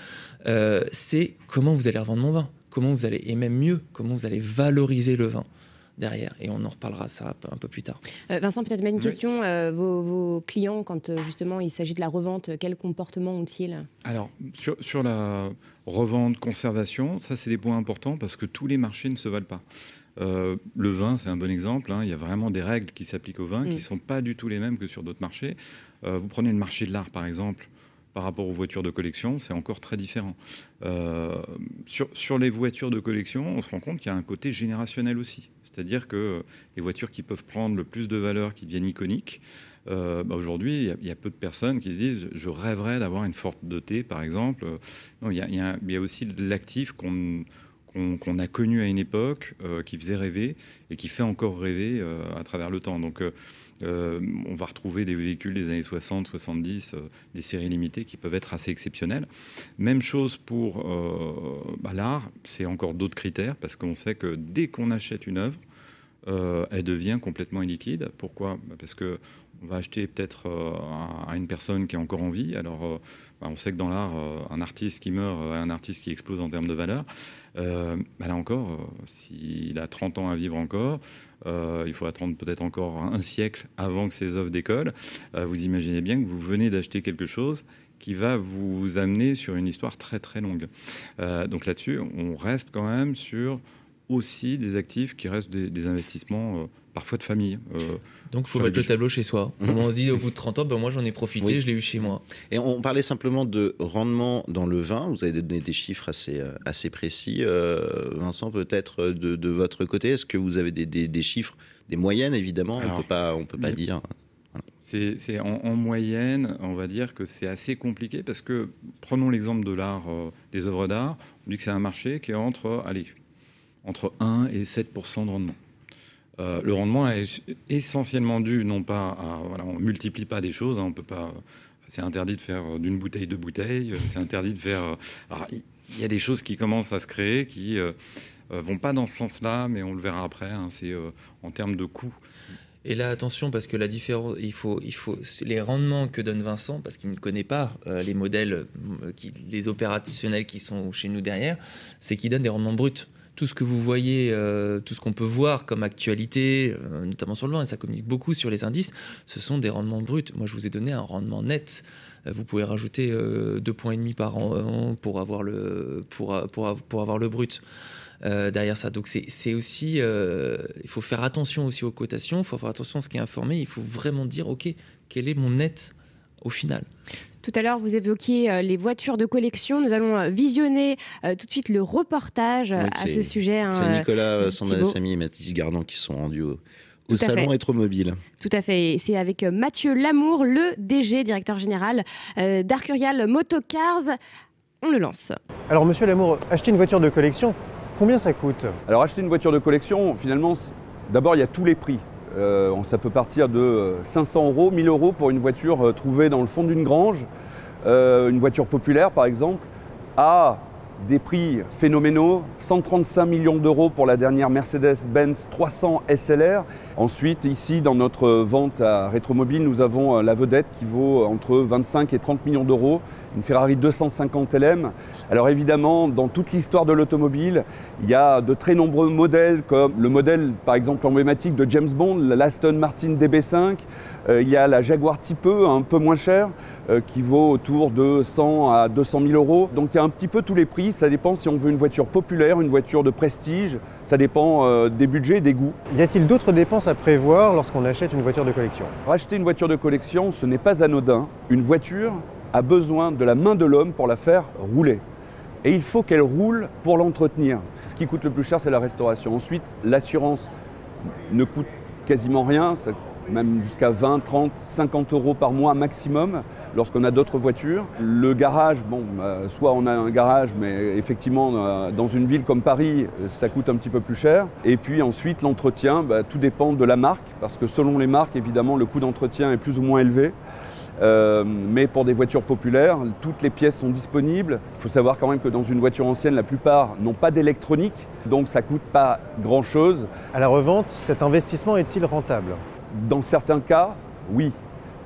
euh, c'est comment vous allez revendre mon vin, comment vous allez, et même mieux, comment vous allez valoriser le vin derrière. Et on en reparlera ça un peu, plus tard. Euh, Vincent, peut-être même une question. Euh, vos, clients, quand justement il s'agit de la revente, quel comportement ont-ils? Alors, sur, sur, la revente, conservation, ça c'est des points importants parce que tous les marchés ne se valent pas. Euh, le vin, c'est un bon exemple. Hein. Il y a vraiment des règles qui s'appliquent au vin qui ne mm. sont pas du tout les mêmes que sur d'autres marchés. Euh, vous prenez le marché de l'art, par exemple, par rapport aux voitures de collection, c'est encore très différent. Euh, sur, sur, les voitures de collection, on se rend compte qu'il y a un côté générationnel aussi. C'est-à-dire que les voitures qui peuvent prendre le plus de valeur, qui deviennent iconiques, bah, aujourd'hui, il y, a peu de personnes qui se disent je rêverais d'avoir une Ford de thé, par exemple. Non, il y, a, il y a aussi l'actif qu'on qu'on a connu à une époque, euh, qui faisait rêver et qui fait encore rêver euh, à travers le temps. Donc, euh, on va retrouver des véhicules des années 60, 70, des séries limitées qui peuvent être assez exceptionnelles. Même chose pour bah, l'art, c'est encore d'autres critères parce qu'on sait que dès qu'on achète une œuvre, elle devient complètement illiquide. Pourquoi? Bah, Parce que on va acheter peut-être à une personne qui est encore en vie. Alors, bah, on sait que dans l'art, un artiste qui meurt un artiste qui explose en termes de valeur. Euh, bah là encore, euh, s'il a 30 ans à vivre encore, euh, il faut attendre peut-être encore un siècle avant que ses œuvres décollent. vous imaginez bien que vous venez d'acheter quelque chose qui va vous amener sur une histoire très très longue. donc là-dessus, on reste quand même sur aussi des actifs qui restent des, investissements parfois de famille. Donc il faut mettre le tableau chez soi. Mhm. On se dit au bout de 30 ans, ben, moi j'en ai profité, je l'ai eu chez moi. Et on parlait simplement de rendement dans le vin. Vous avez donné des chiffres assez, euh, assez précis. Euh, Vincent, peut-être euh, de, votre côté, est-ce que vous avez des, chiffres, des moyennes évidemment? On ne peut pas, on peut pas dire. C'est en, moyenne, on va dire que c'est assez compliqué parce que prenons l'exemple de l'art, des œuvres d'art. On dit que c'est un marché qui est entre, allez, entre 1 et 7% de rendement. Euh, le rendement est essentiellement dû, non pas à. Voilà, on ne multiplie pas des choses, hein, on peut pas. C'est interdit de faire d'une bouteille deux bouteilles, c'est interdit de faire. Il y a des choses qui commencent à se créer qui ne euh, euh, vont pas dans ce sens-là, mais on le verra après. Hein, c'est en termes de coûts. Et là, attention, parce que la différence, il faut, il faut, les rendements que donne Vincent, parce qu'il ne connaît pas les modèles, qui, les opérationnels qui sont chez nous derrière, c'est qu'il donne des rendements bruts tout ce que vous voyez, euh, tout ce qu'on peut voir comme actualité, euh, notamment sur le vin, et ça communique beaucoup sur les indices, ce sont des rendements bruts. Moi, je vous ai donné un rendement net. Euh, vous pouvez rajouter deux points et demi par an pour avoir le, pour, pour, pour avoir le brut. derrière ça. Donc c'est aussi, il faut faire attention aussi aux cotations, il faut faire attention à ce qui est informé, il faut vraiment dire, OK, quel est mon net au final? Tout à l'heure, vous évoquiez euh, les voitures de collection. Nous allons euh, visionner euh, tout de suite le reportage à ce sujet. Hein, c'est Nicolas Sami et Mathis Gardan qui sont rendus au, salon Étromobile. Tout à fait. C'est avec Mathieu Lamour, le DG, directeur général d'Arcurial Motocars. On le lance. Alors, monsieur Lamour, acheter une voiture de collection, combien ça coûte? Alors, acheter une voiture de collection, finalement, d'abord, il y a tous les prix. Euh, ça peut partir de 500 euh, euros, 1000 euros pour une voiture euh, trouvée dans le fond d'une grange, une voiture populaire par exemple, à des prix phénoménaux, 135 millions d'euros pour la dernière Mercedes-Benz 300 SLR. Ensuite, ici, dans notre vente à Rétromobile, nous avons la vedette qui vaut entre 25 et 30 millions d'euros, une Ferrari 250 LM. Alors évidemment, dans toute l'histoire de l'automobile, il y a de très nombreux modèles, comme le modèle par exemple emblématique de James Bond, l'Aston Martin DB5. Euh, il y a la Jaguar Type E, un peu moins cher, euh, qui vaut autour de 100 à 200 000 euros. Donc il y a un petit peu tous les prix. Ça dépend si on veut une voiture populaire, une voiture de prestige. Ça dépend euh, des budgets, des goûts. Y a-t-il d'autres dépenses à prévoir lorsqu'on achète une voiture de collection? Acheter une voiture de collection, ce n'est pas anodin. Une voiture a besoin de la main de l'homme pour la faire rouler. Et il faut qu'elle roule pour l'entretenir qui coûte le plus cher, c'est la restauration. Ensuite, l'assurance ne coûte quasiment rien, même jusqu'à 20, 30, 50 euros par mois maximum lorsqu'on a d'autres voitures. Le garage, bon, euh, soit on a un garage, mais effectivement, euh, dans une ville comme Paris, ça coûte un petit peu plus cher. Et puis ensuite, l'entretien, bah, tout dépend de la marque, parce que selon les marques, évidemment, le coût d'entretien est plus ou moins élevé. Euh, mais pour des voitures populaires, toutes les pièces sont disponibles. Il faut savoir quand même que dans une voiture ancienne, la plupart n'ont pas d'électronique, donc ça ne coûte pas grand-chose. À la revente, cet investissement est-il rentable? Dans certains cas, oui.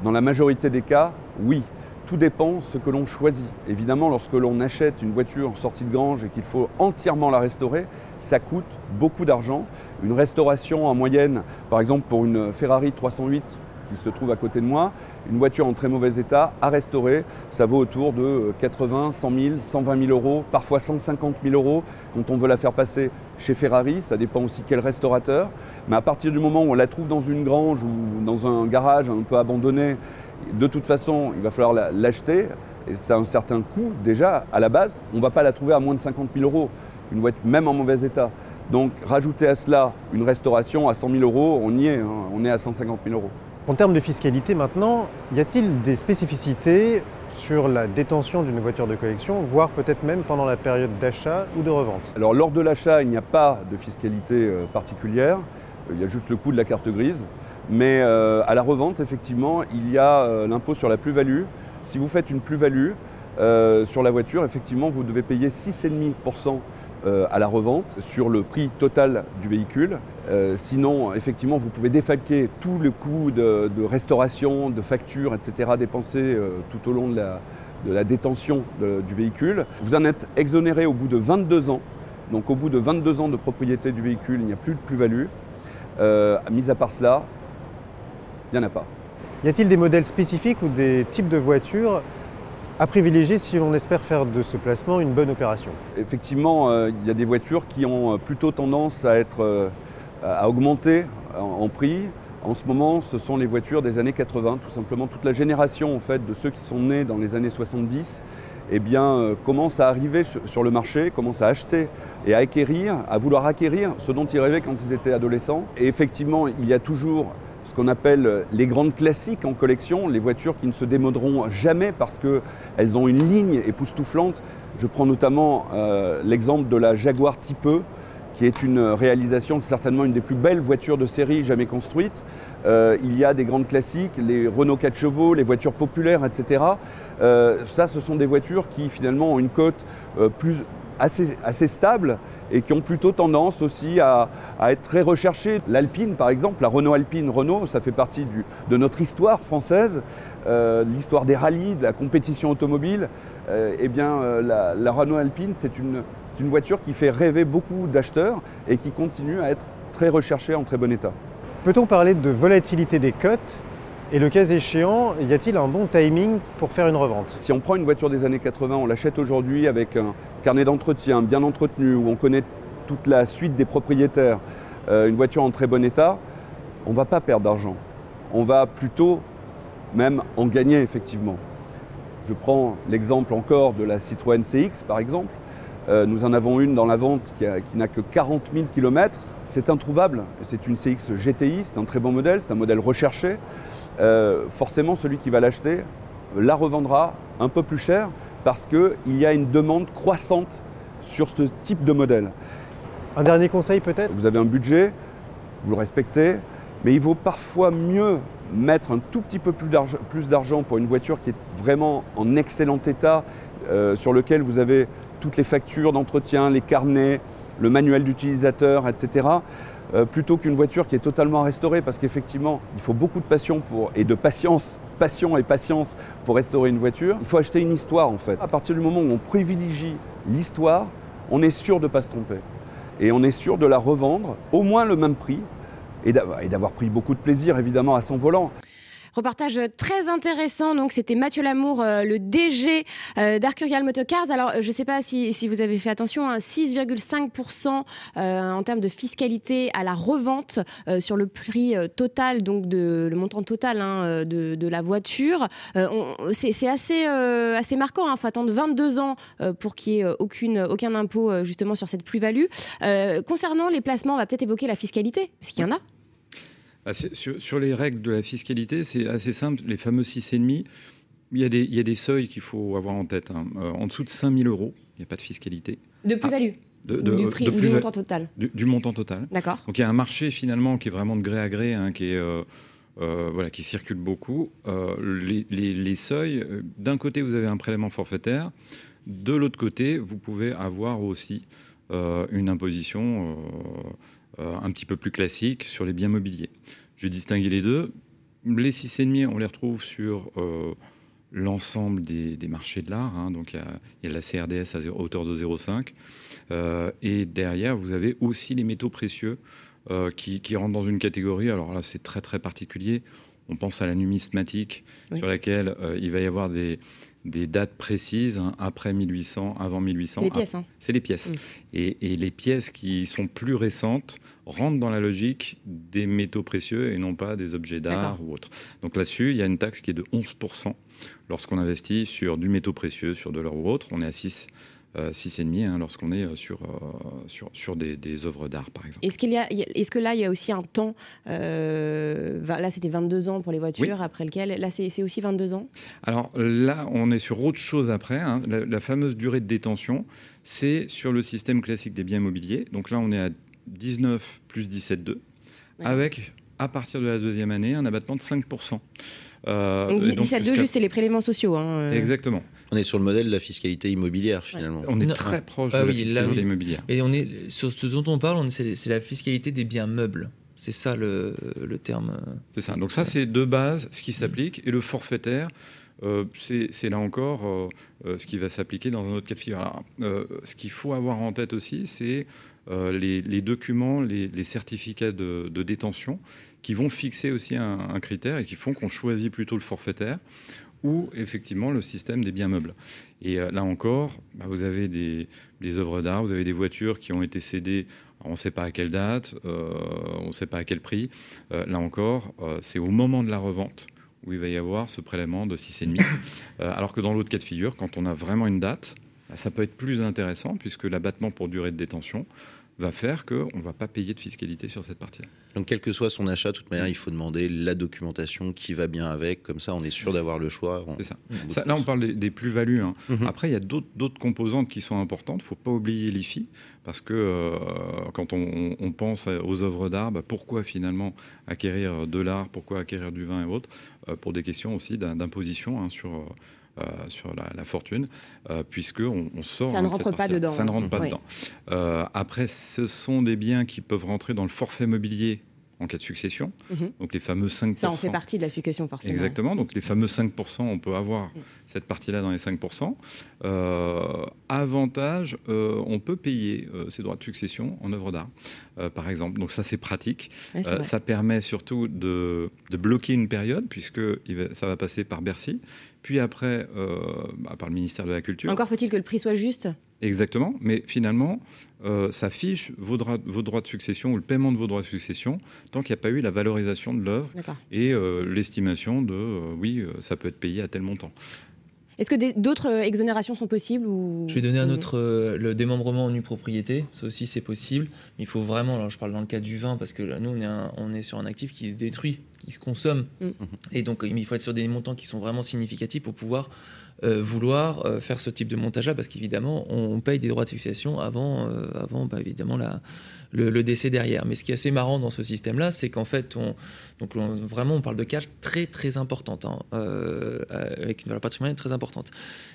Dans la majorité des cas, oui. Tout dépend ce que l'on choisit. Évidemment, lorsque l'on achète une voiture en sortie de grange et qu'il faut entièrement la restaurer, ça coûte beaucoup d'argent. Une restauration en moyenne, par exemple pour une Ferrari 308 qui se trouve à côté de moi, une voiture en très mauvais état à restaurer, ça vaut autour de 80, 100 000, 120 000 euros, parfois 150 000 euros quand on veut la faire passer chez Ferrari. Ça dépend aussi quel restaurateur. Mais à partir du moment où on la trouve dans une grange ou dans un garage un peu abandonné, de toute façon, il va falloir l'acheter. Et c'est un certain coût déjà à la base. On ne va pas la trouver à moins de 50 000 euros, une voiture même en mauvais état. Donc rajouter à cela une restauration à 100 000 euros, on y est, hein. on est à 150 000 euros. En termes de fiscalité maintenant, y a-t-il des spécificités sur la détention d'une voiture de collection, voire peut-être même pendant la période d'achat ou de revente? Alors lors de l'achat, il n'y a pas de fiscalité euh, particulière, il y a juste le coût de la carte grise. Mais euh, à la revente, effectivement, il y a euh, l'impôt sur la plus-value. Si vous faites une plus-value sur la voiture, effectivement, vous devez payer 6,5% à la revente sur le prix total du véhicule. sinon, effectivement, vous pouvez défalquer tout le coût de, restauration, de factures, etc., dépensés tout au long de la, détention du véhicule. Vous en êtes exonéré au bout de 22 ans. Donc au bout de 22 ans de propriété du véhicule, il n'y a plus de plus-value. Euh, mis à part cela, il n'y en a pas. Y a-t-il des modèles spécifiques ou des types de voitures à privilégier si l'on espère faire de ce placement une bonne opération Effectivement, euh, il y a des voitures qui ont plutôt tendance à, être, euh, à augmenter en, prix. En ce moment, ce sont les voitures des années 80, tout simplement. Toute la génération en fait, de ceux qui sont nés dans les années 70 eh bien, euh, commence à arriver sur le marché, commence à acheter et à acquérir, à vouloir acquérir ce dont ils rêvaient quand ils étaient adolescents. Et effectivement, il y a toujours qu'on appelle les grandes classiques en collection, les voitures qui ne se démoderont jamais parce qu'elles ont une ligne époustouflante. Je prends notamment euh, l'exemple de la Jaguar Type E, qui est une réalisation, certainement une des plus belles voitures de série jamais construites. Euh, il y a des grandes classiques, les Renault 4 chevaux, les voitures populaires, etc. Euh, ça, ce sont des voitures qui finalement ont une cote euh, assez stable et qui ont plutôt tendance aussi à, être très recherchées. L'Alpine, par exemple, la Renault Alpine Renault, ça fait partie de notre histoire française, l'histoire des rallyes, de la compétition automobile. eh bien, la, la Renault Alpine, c'est une, c'est une voiture qui fait rêver beaucoup d'acheteurs et qui continue à être très recherchée en très bon état. Peut-on parler de volatilité des cotes et le cas échéant, y a-t-il un bon timing pour faire une revente? Si on prend une voiture des années 80, on l'achète aujourd'hui avec un carnet d'entretien bien entretenu, où on connaît toute la suite des propriétaires, euh, une voiture en très bon état, on ne va pas perdre d'argent. On va plutôt même en gagner effectivement. Je prends l'exemple encore de la Citroën CX par exemple. Euh, nous en avons une dans la vente qui, n'a que 40 000 km. C'est introuvable. C'est une CX GTI, c'est un très bon modèle, c'est un modèle recherché. Euh, forcément, celui qui va l'acheter la revendra un peu plus cher parce qu'il y a une demande croissante sur ce type de modèle. Un dernier conseil peut-être? Vous avez un budget, vous le respectez, mais il vaut parfois mieux mettre un tout petit peu plus d'argent pour une voiture qui est vraiment en excellent état, euh, sur lequel vous avez toutes les factures d'entretien, les carnets, le manuel d'utilisateur, etc. Euh, plutôt qu'une voiture qui est totalement restaurée, parce qu'effectivement, il faut beaucoup de passion pour, et de patience, passion et patience pour restaurer une voiture. Il faut acheter une histoire en fait. À partir du moment où on privilégie l'histoire, on est sûr de ne pas se tromper. Et on est sûr de la revendre au moins le même prix et d'avoir pris beaucoup de plaisir évidemment à son volant. Reportage très intéressant. Donc, c'était Mathieu Lamour, euh, le DG euh, d'Arcurial Motocars. Alors, je ne sais pas si, vous avez fait attention, 6,5% hein, euh, en termes de fiscalité à la revente sur le prix total, donc de, le montant total hein, de, la voiture. c'est assez, marquant. Il hein. faut attendre 22 ans pour qu'il n'y ait aucun impôt justement sur cette plus-value. concernant les placements, on va peut-être évoquer la fiscalité, parce qu'il y en a. Ah, sur, les règles de la fiscalité, c'est assez simple. Les fameux 6,5, il y, a des, il y a des seuils qu'il faut avoir en tête. Hein. Euh, en dessous de 5 000 euros, il n'y a pas de fiscalité. De plus-value de, du, prix, du montant total du, montant total. D'accord. Donc il y a un marché finalement qui est vraiment de gré à gré, hein, qui, est, euh, euh, voilà, qui circule beaucoup. les, les, seuils, d'un côté vous avez un prélèvement forfaitaire, de l'autre côté vous pouvez avoir aussi une imposition euh, un petit peu plus classique sur les biens mobiliers. Je vais distinguer les deux. Les 6,5, on les retrouve sur euh, l'ensemble des, marchés de l'art. Hein. donc il y, a la CRDS à hauteur de 0,5. Euh, et derrière, vous avez aussi les métaux précieux qui, rentrent dans une catégorie. Alors là, c'est très très particulier. On pense à la numismatique, sur laquelle il va y avoir des, des dates précises, hein, après 1800, avant 1800. C'est les pièces. Hein. C'est les pièces. Mm. Et, les pièces qui sont plus récentes rentrent dans la logique des métaux précieux et non pas des objets d'art ou autres. Donc là-dessus, il y a une taxe qui est de 11% lorsqu'on investit sur du métaux précieux, sur de l'or ou autre. On est à 6 6,5 hein, lorsqu'on est sur, sur, sur des, des œuvres d'art, par exemple. Est-ce, qu'il y a, est-ce que là, il y a aussi un temps Là, c'était 22 ans pour les voitures, après lequel Là, c'est, aussi 22 ans? Alors là, on est sur autre chose après. Hein. La, fameuse durée de détention, c'est sur le système classique des biens immobiliers. Donc là, on est à 19 plus 17,2, avec, à partir de la deuxième année, un abattement de 5%. Euh, donc, 17,2, juste, c'est les prélèvements sociaux. Hein, euh. Exactement. On est sur le modèle de la fiscalité immobilière finalement. On est très proche ah de la fiscalité immobilière. Et on est sur ce dont on parle, c'est la fiscalité des biens meubles. C'est ça le, le terme. C'est ça. Donc ça, c'est de base ce qui s'applique. Et le forfaitaire, euh, c'est là encore euh, euh, ce qui va s'appliquer dans un autre cas de figure. ce qu'il faut avoir en tête aussi, c'est les, documents, les, certificats de, détention qui vont fixer aussi un, critère et qui font qu'on choisit plutôt le forfaitaire ou effectivement le système des biens meubles. Et là encore, bah, vous avez des, œuvres d'art, vous avez des voitures qui ont été cédées on ne sait pas à quelle date, on ne sait pas à quel prix. là encore, c'est au moment de la revente où il va y avoir ce prélèvement de 6,5. euh, alors que dans l'autre cas de figure, quand on a vraiment une date, bah, ça peut être plus intéressant puisque l'abattement pour durée de détention va faire qu'on ne va pas payer de fiscalité sur cette partie-là. Donc, quel que soit son achat, de toute manière, il faut demander la documentation qui va bien avec. Comme ça, on est sûr d'avoir le choix. C'est ça. Là, on parle des, plus-values. Hein. Mhm. Après, il y a d'autres composantes qui sont importantes. Il ne faut pas oublier l'IFI. Parce que euh, quand on, pense aux œuvres d'art, bah, pourquoi finalement acquérir de l'art Pourquoi acquérir du vin et autres euh, Pour des questions aussi d'imposition hein, sur... Euh, sur la, fortune, euh, puisque on, sort. Ça ne rentre pas dedans. Ça ne rentre pas dedans. Euh, après, ce sont des biens qui peuvent rentrer dans le forfait mobilier en cas de succession. Mhm. Donc les fameux 5%. Ça en fait partie de la succession forcément. Exactement. Donc les fameux 5%, on peut avoir mm. cette partie-là dans les 5%. Euh, avantage, euh, on peut payer euh, ces droits de succession en œuvre d'art, par exemple. Donc ça c'est pratique. ça permet surtout de, de, bloquer une période puisque ça va passer par Bercy, puis après bah, par le ministère de la Culture. Encore faut-il que le prix soit juste? Exactement, mais finalement, euh, ça fiche vos droits, vos droits de succession ou le paiement de vos droits de succession tant qu'il n'y a pas eu la valorisation de l'œuvre et euh, l'estimation de euh, oui, ça peut être payé à tel montant. Est-ce que d'autres exonérations sont possibles ou... Je vais donner un autre, le démembrement en nue propriété, ça aussi c'est possible, mais il faut vraiment, alors je parle dans le cas du vin, parce que nous on est, on est sur un actif qui se détruit, qui se consomme, mm. et donc il faut être sur des montants qui sont vraiment significatifs pour pouvoir euh, vouloir euh, faire ce type de montage-là, parce qu'évidemment, on paye des droits de succession avant, euh, avant bah, évidemment, la, le, décès derrière. Mais ce qui est assez marrant dans ce système-là, c'est qu'en fait, on, donc vraiment, on parle de cash très, très importante, hein, avec une valeur patrimoniale très importante.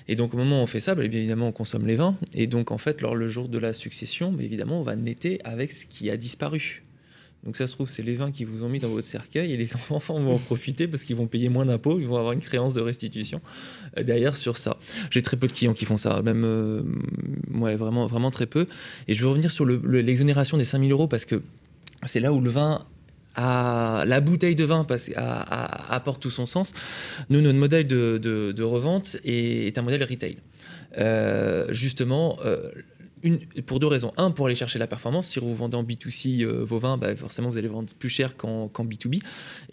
Et donc, au moment où on fait ça, bah, évidemment, on consomme les vins. Et donc, en fait, lors le jour de la succession, bah, évidemment, on va netter avec ce qui a disparu. Donc ça se trouve, c'est les vins qui vous ont mis dans votre cercueil et les enfants vont en profiter parce qu'ils vont payer moins d'impôts, ils vont avoir une créance de restitution euh, derrière sur ça. J'ai très peu de clients qui font ça, même euh, vraiment, vraiment très peu. Et je veux revenir sur l'exonération des 5000 euros parce que c'est là où le vin la bouteille de vin parce, apporte tout son sens. Nous, notre modèle de, revente est, un modèle retail. Euh, justement, pour deux raisons. Un, pour aller chercher la performance. Si vous vendez en B2C euh, vos vins, bah, forcément, vous allez vendre plus cher qu'en B2B.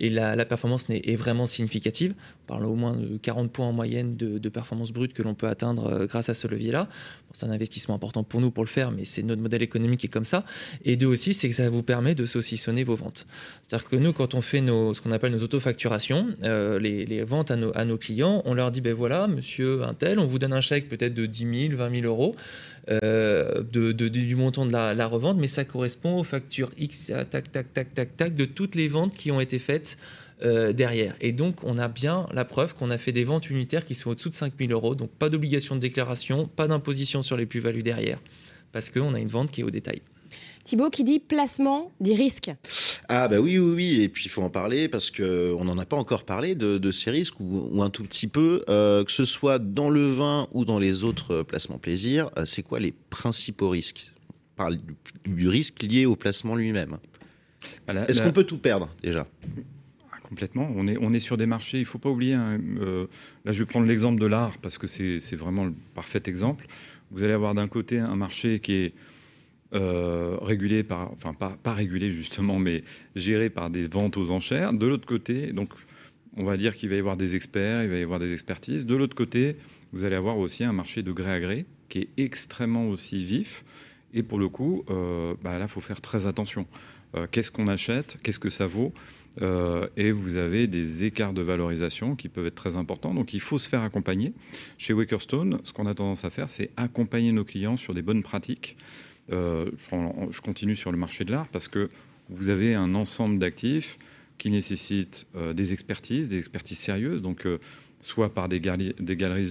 Et la, performance est, vraiment significative. On parle au moins de 40 points en moyenne de, performance brute que l'on peut atteindre euh, grâce à ce levier-là. c'est un investissement important pour nous pour le faire, mais c'est notre modèle économique qui est comme ça. Et deux aussi, c'est que ça vous permet de saucissonner vos ventes. C'est-à-dire que nous, quand on fait ce qu'on appelle nos autofacturations, euh, les, ventes à nos, à nos, clients, on leur dit, ben voilà, monsieur un tel, on vous donne un chèque peut-être de 10 000, 20 000 euros. Euh, du montant de la, revente, mais ça correspond aux factures X, tac, tac, tac, tac, tac, de toutes les ventes qui ont été faites euh, derrière. Et donc, on a bien la preuve qu'on a fait des ventes unitaires qui sont au-dessous de 5000 euros, donc pas d'obligation de déclaration, pas d'imposition sur les plus-values derrière, parce qu'on a une vente qui est au détail. Thibaut qui dit placement dit risque. Ah bah oui, oui, oui. Et puis il faut en parler parce qu'on n'en a pas encore parlé de, ces risques ou, un tout petit peu, euh, que ce soit dans le vin ou dans les autres placements plaisir. Euh, c'est quoi les principaux risques? On parle du, risque lié au placement lui-même. Est-ce qu'on peut tout perdre déjà? Ah, Complètement. On est, on est sur des marchés, il ne faut pas oublier, hein, euh, là je vais prendre l'exemple de l'art parce que c'est vraiment le parfait exemple. Vous allez avoir d'un côté un marché qui est euh, régulé par, enfin pas, régulé justement, mais géré par des ventes aux enchères. De l'autre côté, donc on va dire qu'il va y avoir des experts, il va y avoir des expertises. De l'autre côté, vous allez avoir aussi un marché de gré à gré, qui est extrêmement aussi vif. Et pour le coup, bah là, il faut faire très attention. Qu'est-ce qu'on achète? Qu'est-ce que ça vaut? Euh, et vous avez des écarts de valorisation qui peuvent être très importants. Donc il faut se faire accompagner. Chez Wakerstone, ce qu'on a tendance à faire, c'est accompagner nos clients sur des bonnes pratiques. Euh, je continue sur le marché de l'art parce que vous avez un ensemble d'actifs qui nécessitent euh, des expertises, des expertises sérieuses, donc soit par des galeries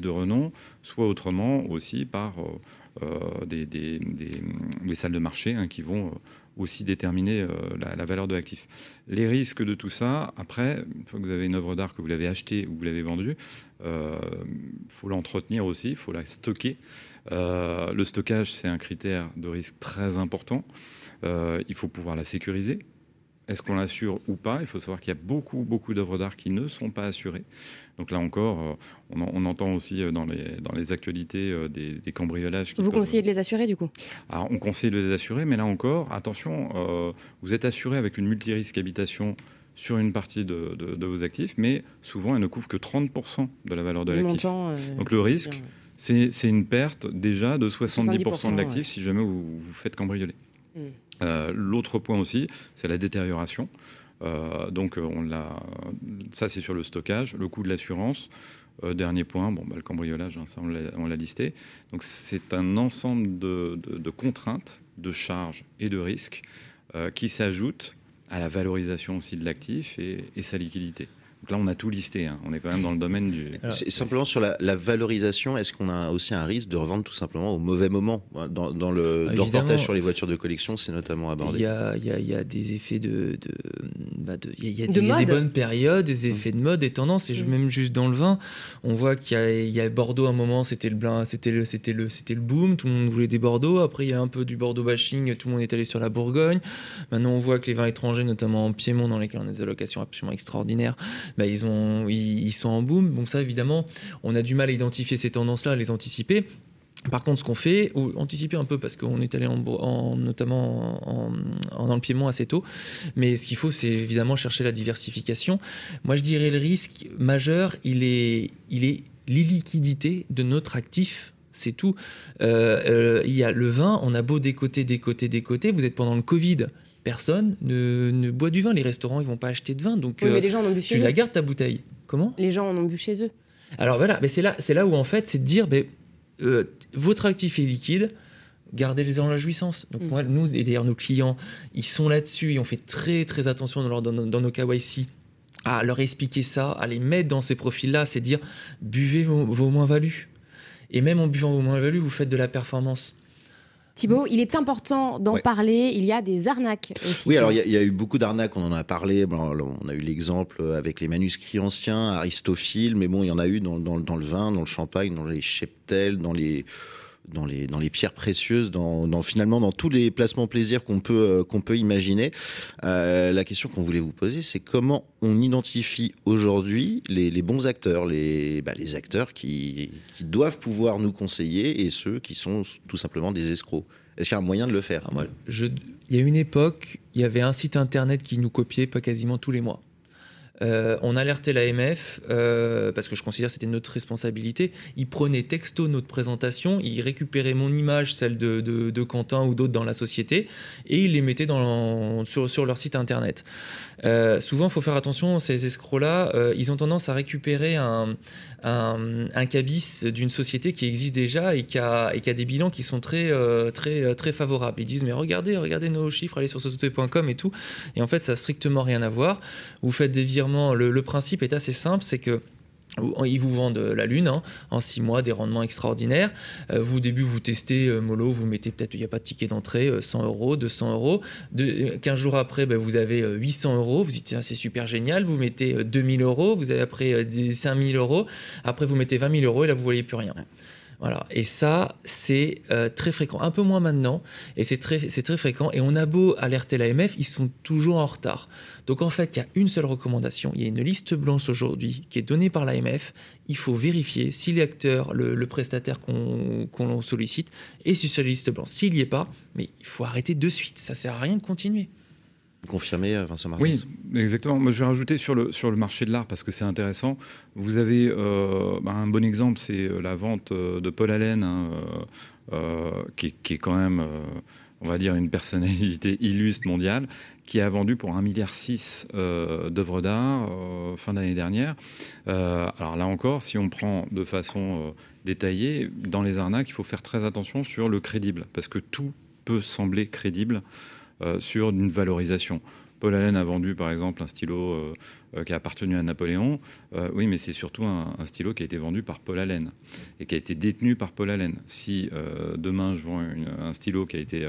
de renom, soit autrement aussi par des, des, des, salles de marché hein, qui vont aussi déterminer euh, la, valeur de l'actif. Les risques de tout ça, après, une fois que vous avez une œuvre d'art, que vous l'avez achetée ou vous l'avez vendue, il euh, faut l'entretenir aussi, il faut la stocker. Euh, le stockage, c'est un critère de risque très important. il faut pouvoir la sécuriser. Est-ce qu'on l'assure ou pas? Il faut savoir qu'il y a beaucoup, beaucoup d'œuvres d'art qui ne sont pas assurées. Donc là encore, euh, on, entend aussi euh, dans les, dans les actualités euh, des, cambriolages. vous conseillez de les assurer du coup? Alors on conseille de les assurer, mais là encore, attention, vous êtes assuré avec une multirisque habitation sur une partie de, de, vos actifs, mais souvent elle ne couvre que 30% de la valeur de l'actif. Donc le risque, c'est une perte déjà de 70%, de l'actif si jamais vous vous faites cambrioler. Hmm. L'autre point aussi, c'est la détérioration. Euh, donc on l'a, ça c'est sur le stockage, le coût de l'assurance. Euh, dernier point, bon, bah, le cambriolage, hein, ça on l'a listé. Donc c'est un ensemble de, contraintes, de charges et de risques euh, qui s'ajoutent à la valorisation aussi de l'actif et sa liquidité là, on a tout listé. Hein. On est quand même dans le domaine du. simplement sur la, valorisation, est-ce qu'on a aussi un risque de revendre tout simplement au mauvais moment Dans, le, reportage sur les voitures de collection, c'est notamment abordé. Il y a, des effets de. il y a, des, bonnes périodes, des effets de mode, des tendances. Et mm. même juste dans le vin, on voit qu'il y, a Bordeaux à un moment, c'était le, c'était le, c'était le, c'était le boom. Tout le monde voulait des Bordeaux. Après, il y a un peu du Bordeaux bashing. Tout le monde est allé sur la Bourgogne. Maintenant, on voit que les vins étrangers, notamment en Piémont, dans lesquels on a des allocations absolument extraordinaires, bah, ils, ont, ils, sont en boom. Bon, ça, évidemment, on a du mal à identifier ces tendances-là, à les anticiper. Par contre, ce qu'on fait, ou anticiper un peu parce qu'on est allé en, notamment en, dans le Piémont assez tôt, mais ce qu'il faut, c'est évidemment chercher la diversification. Moi, je dirais le risque majeur, il est, il est l'illiquidité de notre actif c'est tout. Euh, euh, il y a le vin, on a beau décoter, décoter, décoter. Vous êtes pendant le Covid, personne ne, boit du vin. Les restaurants, ils vont pas acheter de vin. Donc, mais les gens en ont bu chez tu la gardes ta bouteille. Comment? Les gens en ont bu chez eux. Alors voilà, mais c'est là, c'est là où en fait, c'est de dire, ben, euh, votre actif est liquide, gardez-les en la jouissance. Donc mm. moi, nous et d'ailleurs nos clients, ils sont là-dessus et on fait très très attention dans, dans, dans nos KYC à leur expliquer ça, à les mettre dans ces profils-là, c'est dire buvez vos, vos moins-values. Et même en buvant vos moins-values, vous faites de la performance. Thibaut, il est important d'en parler. Il y a des arnaques aussi. Oui, alors il y, a eu beaucoup d'arnaques, on en a parlé. on a eu l'exemple avec les manuscrits anciens, Aristophile, mais bon, il y en a eu dans, dans le vin, dans le champagne, dans les cheptels, dans les dans les, dans les pierres précieuses, dans, finalement dans tous les placements plaisir qu'on peut, euh, qu'on peut imaginer. Euh, la question qu'on voulait vous poser, c'est comment on identifie aujourd'hui les, les, bons acteurs, les, bah, les acteurs qui, qui, doivent pouvoir nous conseiller et ceux qui sont tout simplement des escrocs. Est-ce qu'il y a un moyen de le faire Il y a une époque, il y avait un site internet qui nous copiait pas quasiment tous les mois. Euh, on alertait l'AMF euh, parce que je considère que c'était notre responsabilité. Ils prenaient texto notre présentation, ils récupéraient mon image, celle de, Quentin ou d'autres dans la société, et ils les mettaient sur, leur site internet. Euh, souvent, il faut faire attention, ces escrocs-là, ils ont tendance à récupérer un, cabis d'une société qui existe déjà et qui, a, des bilans qui sont très, très, très favorables. Ils disent, mais regardez, regardez nos chiffres, allez sur société.com et tout. Et en fait, ça n'a strictement rien à voir. Vous faites des virements le, principe est assez simple, c'est que ils vous vendent la lune hein, en six mois, des rendements extraordinaires. Euh, vous, au début, vous testez euh, Molo, vous mettez peut-être, il n'y a pas de ticket d'entrée, 100 euh, euros, 200 euros. De, 15 jours après, ben, vous avez 800 euros. Vous dites, c'est super génial. Vous mettez 2000 euros. Vous avez après 5000 euros. Après, vous mettez 20 000 euros et là, vous ne voyez plus rien. Voilà. Et ça, c'est euh, très fréquent. Un peu moins maintenant, et c'est très, très fréquent. Et on a beau alerter l'AMF, ils sont toujours en retard. Donc en fait, il y a une seule recommandation. Il y a une liste blanche aujourd'hui qui est donnée par l'AMF. Il faut vérifier si l'acteur, le, prestataire qu'on sollicite est sur cette liste blanche. S'il n'y est pas, mais il faut arrêter de suite. Ça sert à rien de continuer. Confirmer, Vincent Martin Oui, exactement. Moi, je vais rajouter sur le, sur le marché de l'art parce que c'est intéressant. Vous avez bah, un bon exemple, c'est la vente de Paul Allen, hein, qui, est quand même on va dire, une personnalité illustre mondiale, qui a vendu pour 1,6 milliard euh, d'œuvres d'art euh, fin d'année dernière. Euh, alors là encore, si on prend de façon détaillée, dans les arnaques, il faut faire très attention sur le crédible, parce que tout peut sembler crédible sur une valorisation. Paul Allen a vendu par exemple un stylo euh, euh, qui a appartenu à Napoléon. Euh, oui, mais c'est surtout un, stylo qui a été vendu par Paul Allen et qui a été détenu par Paul Allen. Si demain je vends un stylo qui a été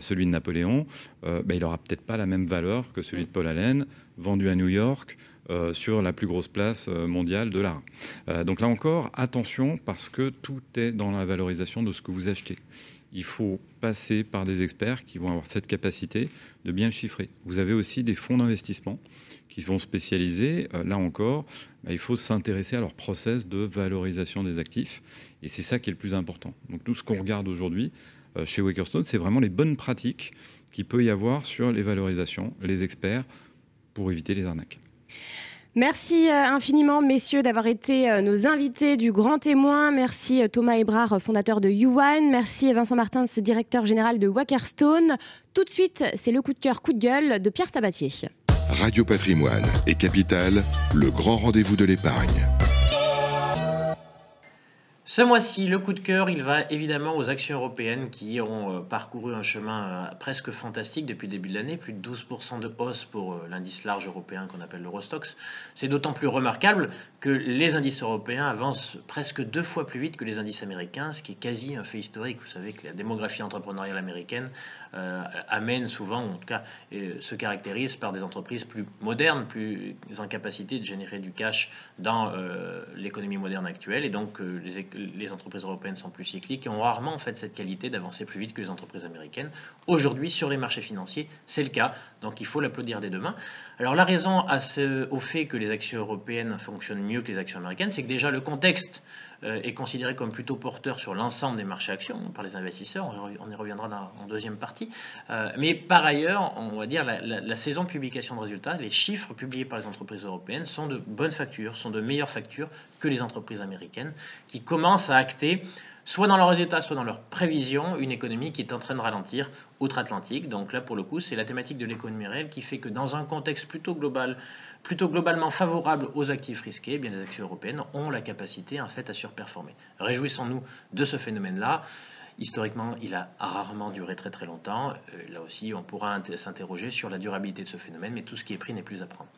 celui de Napoléon, bah, il n'aura peut-être pas la même valeur que celui de Paul Allen, vendu à New York. sur la plus grosse place mondiale de l'art. donc là encore, attention parce que tout est dans la valorisation de ce que vous achetez il faut passer par des experts qui vont avoir cette capacité de bien le chiffrer. Vous avez aussi des fonds d'investissement qui vont spécialiser. Euh, là encore, bah, il faut s'intéresser à leur process de valorisation des actifs. Et c'est ça qui est le plus important. Donc tout ce qu'on regarde aujourd'hui euh, chez Wakerstone, c'est vraiment les bonnes pratiques qu'il peut y avoir sur les valorisations, les experts, pour éviter les arnaques. Merci euh, infiniment, messieurs, d'avoir été euh, nos invités du Grand Témoin. Merci euh, Thomas Ebrard, fondateur de YouWine. Merci Vincent Martins, directeur général de Wackerstone. Tout de suite, c'est le coup de cœur, coup de gueule de Pierre Sabatier. Radio Patrimoine et Capital, le grand rendez-vous de l'épargne. Ce mois-ci, le coup de cœur, il va évidemment aux actions européennes qui ont euh, parcouru un chemin euh, presque fantastique depuis le début de l'année, plus de 12% de hausse pour euh, l'indice large européen qu'on appelle l'Eurostox. C'est d'autant plus remarquable que les indices européens avancent presque deux fois plus vite que les indices américains, ce qui est quasi un fait historique. Vous savez que la démographie entrepreneuriale américaine amène souvent, en tout cas, se caractérise par des entreprises plus modernes, plus en capacité de générer du cash dans l'économie moderne actuelle. Et donc, les, entreprises européennes sont plus cycliques et ont rarement en fait cette qualité d'avancer plus vite que les entreprises américaines. Aujourd'hui, sur les marchés financiers, c'est le cas. Donc il faut l'applaudir dès demain. Alors la raison au fait que les actions européennes fonctionnent mieux que les actions américaines, c'est que déjà le contexte euh, est considéré comme plutôt porteur sur l'ensemble des marchés actions par les investisseurs. On y reviendra dans, en deuxième partie. Euh, mais par ailleurs, on va dire la, la, saison de publication de résultats, les chiffres publiés par les entreprises européennes sont de bonnes factures, sont de meilleures factures que les entreprises américaines, qui commencent à acter soit dans leurs résultats, soit dans leurs prévisions, une économie qui est en train de ralentir outre-Atlantique. Donc là, pour le coup, c'est la thématique de l'économie réelle qui fait que dans un contexte plutôt global, plutôt globalement favorable aux actifs risqués, eh bien les actions européennes ont la capacité en fait à surperformer. Réjouissons-nous de ce phénomène-là. Historiquement, il a rarement duré très très longtemps. Euh, là aussi, on pourra s'interroger sur la durabilité de ce phénomène, mais tout ce qui est pris n'est plus à prendre.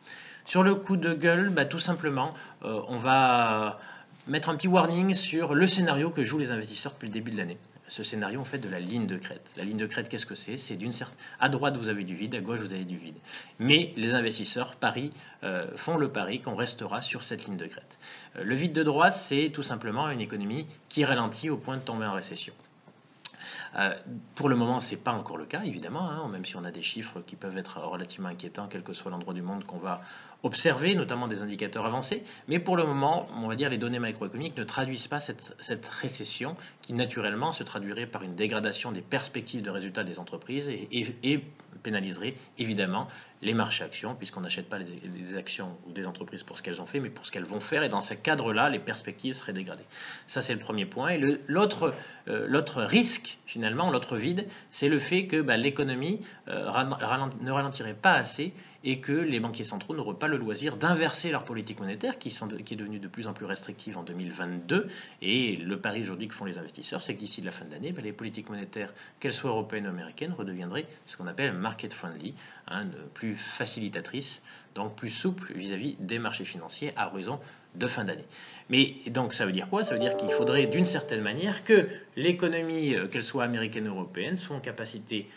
Sur le coup de gueule, bah, tout simplement, euh, on va mettre un petit warning sur le scénario que jouent les investisseurs depuis le début de l'année. Ce scénario, en fait, de la ligne de crête. La ligne de crête, qu'est-ce que c'est? C'est d'une certaine... À droite, vous avez du vide, à gauche, vous avez du vide. Mais les investisseurs Paris, euh, font le pari qu'on restera sur cette ligne de crête. Euh, le vide de droite, c'est tout simplement une économie qui ralentit au point de tomber en récession. Euh, pour le moment, ce n'est pas encore le cas, évidemment, hein, même si on a des chiffres qui peuvent être relativement inquiétants, quel que soit l'endroit du monde qu'on va observer, notamment des indicateurs avancés. Mais pour le moment, on va dire les données macroéconomiques ne traduisent pas cette, récession qui, naturellement, se traduirait par une dégradation des perspectives de résultats des entreprises et pénaliserait évidemment les marchés actions, puisqu'on n'achète pas des actions ou des entreprises pour ce qu'elles ont fait, mais pour ce qu'elles vont faire. Et dans ce cadre-là, les perspectives seraient dégradées. Ça, c'est le premier point. Et l'autre euh, l'autre risque, finalement, l'autre vide, c'est le fait que bah, l'économie euh, ne ralentirait pas assez et que les banquiers centraux n'auront pas le loisir d'inverser leur politique monétaire qui, sont qui est devenue de plus en plus restrictive en 2022. Et le pari aujourd'hui que font les investisseurs, c'est que d'ici la fin de l'année, ben, les politiques monétaires, qu'elles soient européennes ou américaines, redeviendraient ce qu'on appelle market friendly, hein, plus facilitatrices, donc plus souples vis-à-vis des marchés financiers à horizon de fin d'année. Mais donc ça veut dire quoi? Ça veut dire qu'il faudrait d'une certaine manière que l'économie, euh, qu'elle soit américaine ou européenne, soit en capacité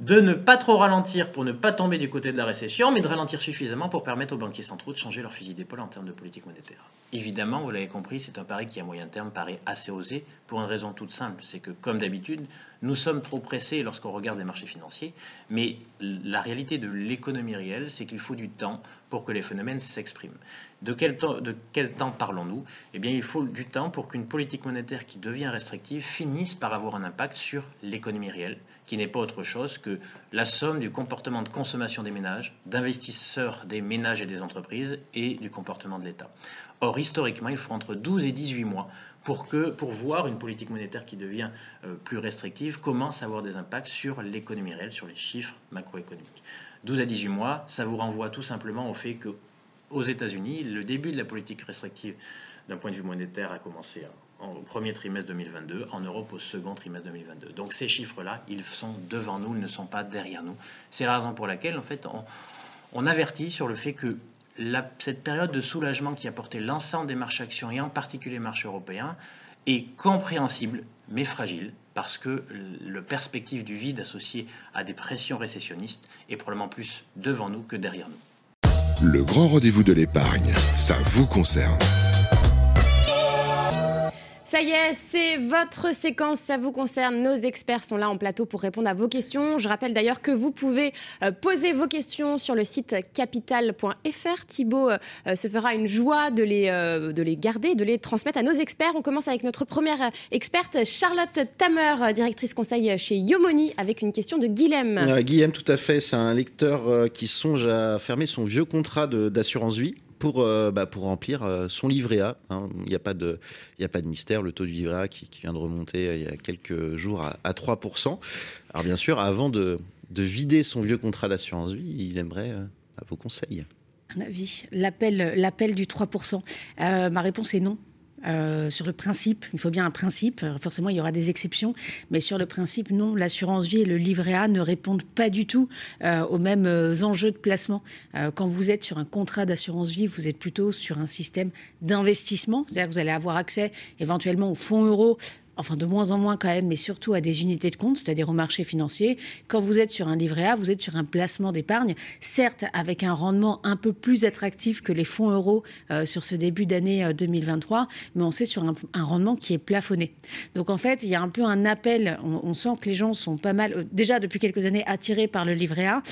de ne pas trop ralentir pour ne pas tomber du côté de la récession, mais de ralentir suffisamment pour permettre aux banquiers centraux de changer leur fusil d'épaule en termes de politique monétaire. Évidemment, vous l'avez compris, c'est un pari qui à moyen terme paraît assez osé pour une raison toute simple, c'est que comme d'habitude, nous sommes trop pressés lorsqu'on regarde les marchés financiers, mais la réalité de l'économie réelle, c'est qu'il faut du temps pour que les phénomènes s'expriment. De quel temps, de quel temps parlons-nous? Eh bien, il faut du temps pour qu'une politique monétaire qui devient restrictive finisse par avoir un impact sur l'économie réelle, qui n'est pas autre chose que la somme du comportement de consommation des ménages, d'investisseurs des ménages et des entreprises et du comportement de l'État. Or, historiquement, il faut entre 12 et 18 mois pour, que, pour voir une politique monétaire qui devient euh, plus restrictive commence à avoir des impacts sur l'économie réelle, sur les chiffres macroéconomiques. 12 à 18 mois, ça vous renvoie tout simplement au fait que aux États-Unis, le début de la politique restrictive d'un point de vue monétaire a commencé au premier trimestre 2022, en Europe au second trimestre 2022. Donc ces chiffres-là, ils sont devant nous, ils ne sont pas derrière nous. C'est la raison pour laquelle, en fait, on avertit sur le fait que cette période de soulagement qui a porté l'ensemble des marchés actions et en particulier les marchés européens est compréhensible mais fragile parce que le perspective du vide associé à des pressions récessionnistes est probablement plus devant nous que derrière nous. Le grand rendez-vous de l'épargne, ça vous concerne. Ça y est, c'est votre séquence, ça vous concerne. Nos experts sont là en plateau pour répondre à vos questions. Je rappelle d'ailleurs que vous pouvez euh, poser vos questions sur le site capital.fr. Thibaut euh, se fera une joie de les, euh, de les garder, de les transmettre à nos experts. On commence avec notre première experte, Charlotte Tamer, directrice conseil chez Yomoni, avec une question de Guilhem. Guilhem, tout à fait. C'est un lecteur qui songe à fermer son vieux contrat d'assurance vie pour, euh, bah, pour remplir euh, son livret A. Hein. Il n'y a, pas de, a pas de mystère, le taux du livret A qui, vient de remonter euh, il y a quelques jours à, 3%. Alors bien sûr, avant de, de vider son vieux contrat d'assurance vie, il aimerait vos conseils. Un avis, l'appel du 3%. ma réponse est non. Euh, sur le principe, il faut bien un principe, forcément il y aura des exceptions, mais sur le principe, non, l'assurance vie et le livret A ne répondent pas du tout euh, aux mêmes euh, enjeux de placement. quand vous êtes sur un contrat d'assurance vie, vous êtes plutôt sur un système d'investissement, c'est-à-dire que vous allez avoir accès éventuellement aux fonds euros enfin de moins en moins quand même, mais surtout à des unités de compte, c'est-à-dire au marché financier. Quand vous êtes sur un livret A, vous êtes sur un placement d'épargne, certes avec un rendement un peu plus attractif que les fonds euros euh, sur ce début d'année 2023, euh, mais on sait sur un, rendement qui est plafonné. Donc en fait, il y a un peu un appel, on, sent que les gens sont pas mal, euh, déjà depuis quelques années, attirés par le livret A,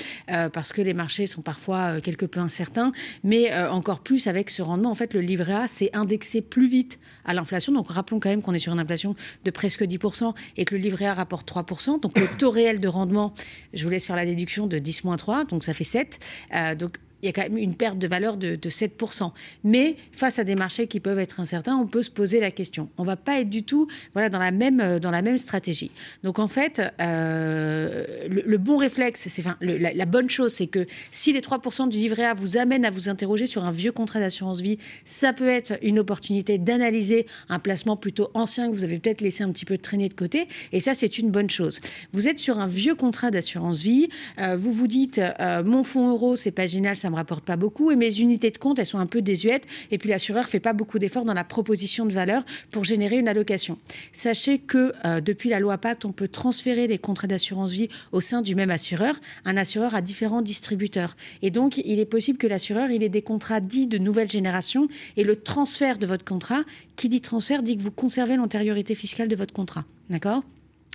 parce que les marchés sont parfois quelque peu incertains, mais encore plus avec ce rendement. En fait, le livret A, c'est indexé plus vite à l'inflation. Donc rappelons quand même qu'on est sur une inflation de presque 10% et que le livret A rapporte 3%. Donc le taux réel de rendement, je vous laisse faire la déduction de 10-3, donc ça fait 7. Euh, donc il y a quand même une perte de valeur de, 7%. Mais face à des marchés qui peuvent être incertains, on peut se poser la question. On ne va pas être du tout voilà, dans, la même, euh, dans la même stratégie. Donc en fait, euh, le, bon réflexe, c'est, enfin, la, bonne chose, c'est que si les 3% du livret A vous amènent à vous interroger sur un vieux contrat d'assurance vie, ça peut être une opportunité d'analyser un placement plutôt ancien que vous avez peut-être laissé un petit peu traîner de côté. Et ça, c'est une bonne chose. Vous êtes sur un vieux contrat d'assurance vie, euh, vous vous dites, mon fonds euro, c'est pas génial, ça me rapporte pas beaucoup et mes unités de compte, elles sont un peu désuètes et puis l'assureur fait pas beaucoup d'efforts dans la proposition de valeur pour générer une allocation. Sachez que euh, depuis la loi Pacte, on peut transférer les contrats d'assurance vie au sein du même assureur. Un assureur a différents distributeurs et donc il est possible que l'assureur il ait des contrats dits de nouvelle génération et le transfert de votre contrat, qui dit transfert dit que vous conservez l'antériorité fiscale de votre contrat. D'accord?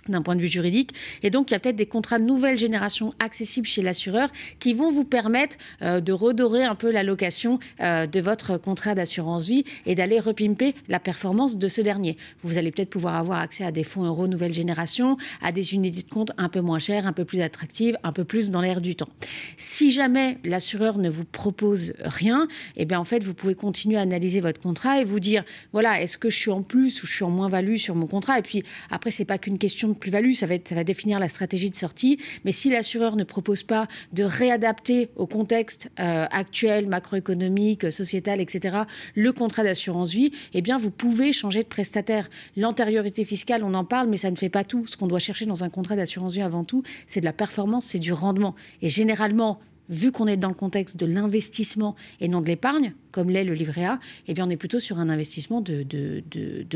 D'un point de vue juridique. Et donc, il y a peut-être des contrats de nouvelle génération accessibles chez l'assureur qui vont vous permettre euh, de redorer un peu la location euh, de votre contrat d'assurance vie et d'aller repimper la performance de ce dernier. Vous allez peut-être pouvoir avoir accès à des fonds euros nouvelle génération, à des unités de compte un peu moins chères, un peu plus attractives, un peu plus dans l'air du temps. Si jamais l'assureur ne vous propose rien, eh bien, en fait, vous pouvez continuer à analyser votre contrat et vous dire, voilà, est-ce que je suis en plus ou je suis en moins-value sur mon contrat? Et puis, après, c'est pas qu'une question plus-value, ça va, ça va définir la stratégie de sortie. Mais si l'assureur ne propose pas de réadapter au contexte euh, actuel, macroéconomique, sociétal, etc., le contrat d'assurance vie, eh bien, vous pouvez changer de prestataire. L'antériorité fiscale, on en parle, mais ça ne fait pas tout. Ce qu'on doit chercher dans un contrat d'assurance vie avant tout, c'est de la performance, c'est du rendement. Et généralement, vu qu'on est dans le contexte de l'investissement et non de l'épargne, comme l'est le livret A, eh bien, on est plutôt sur un investissement de,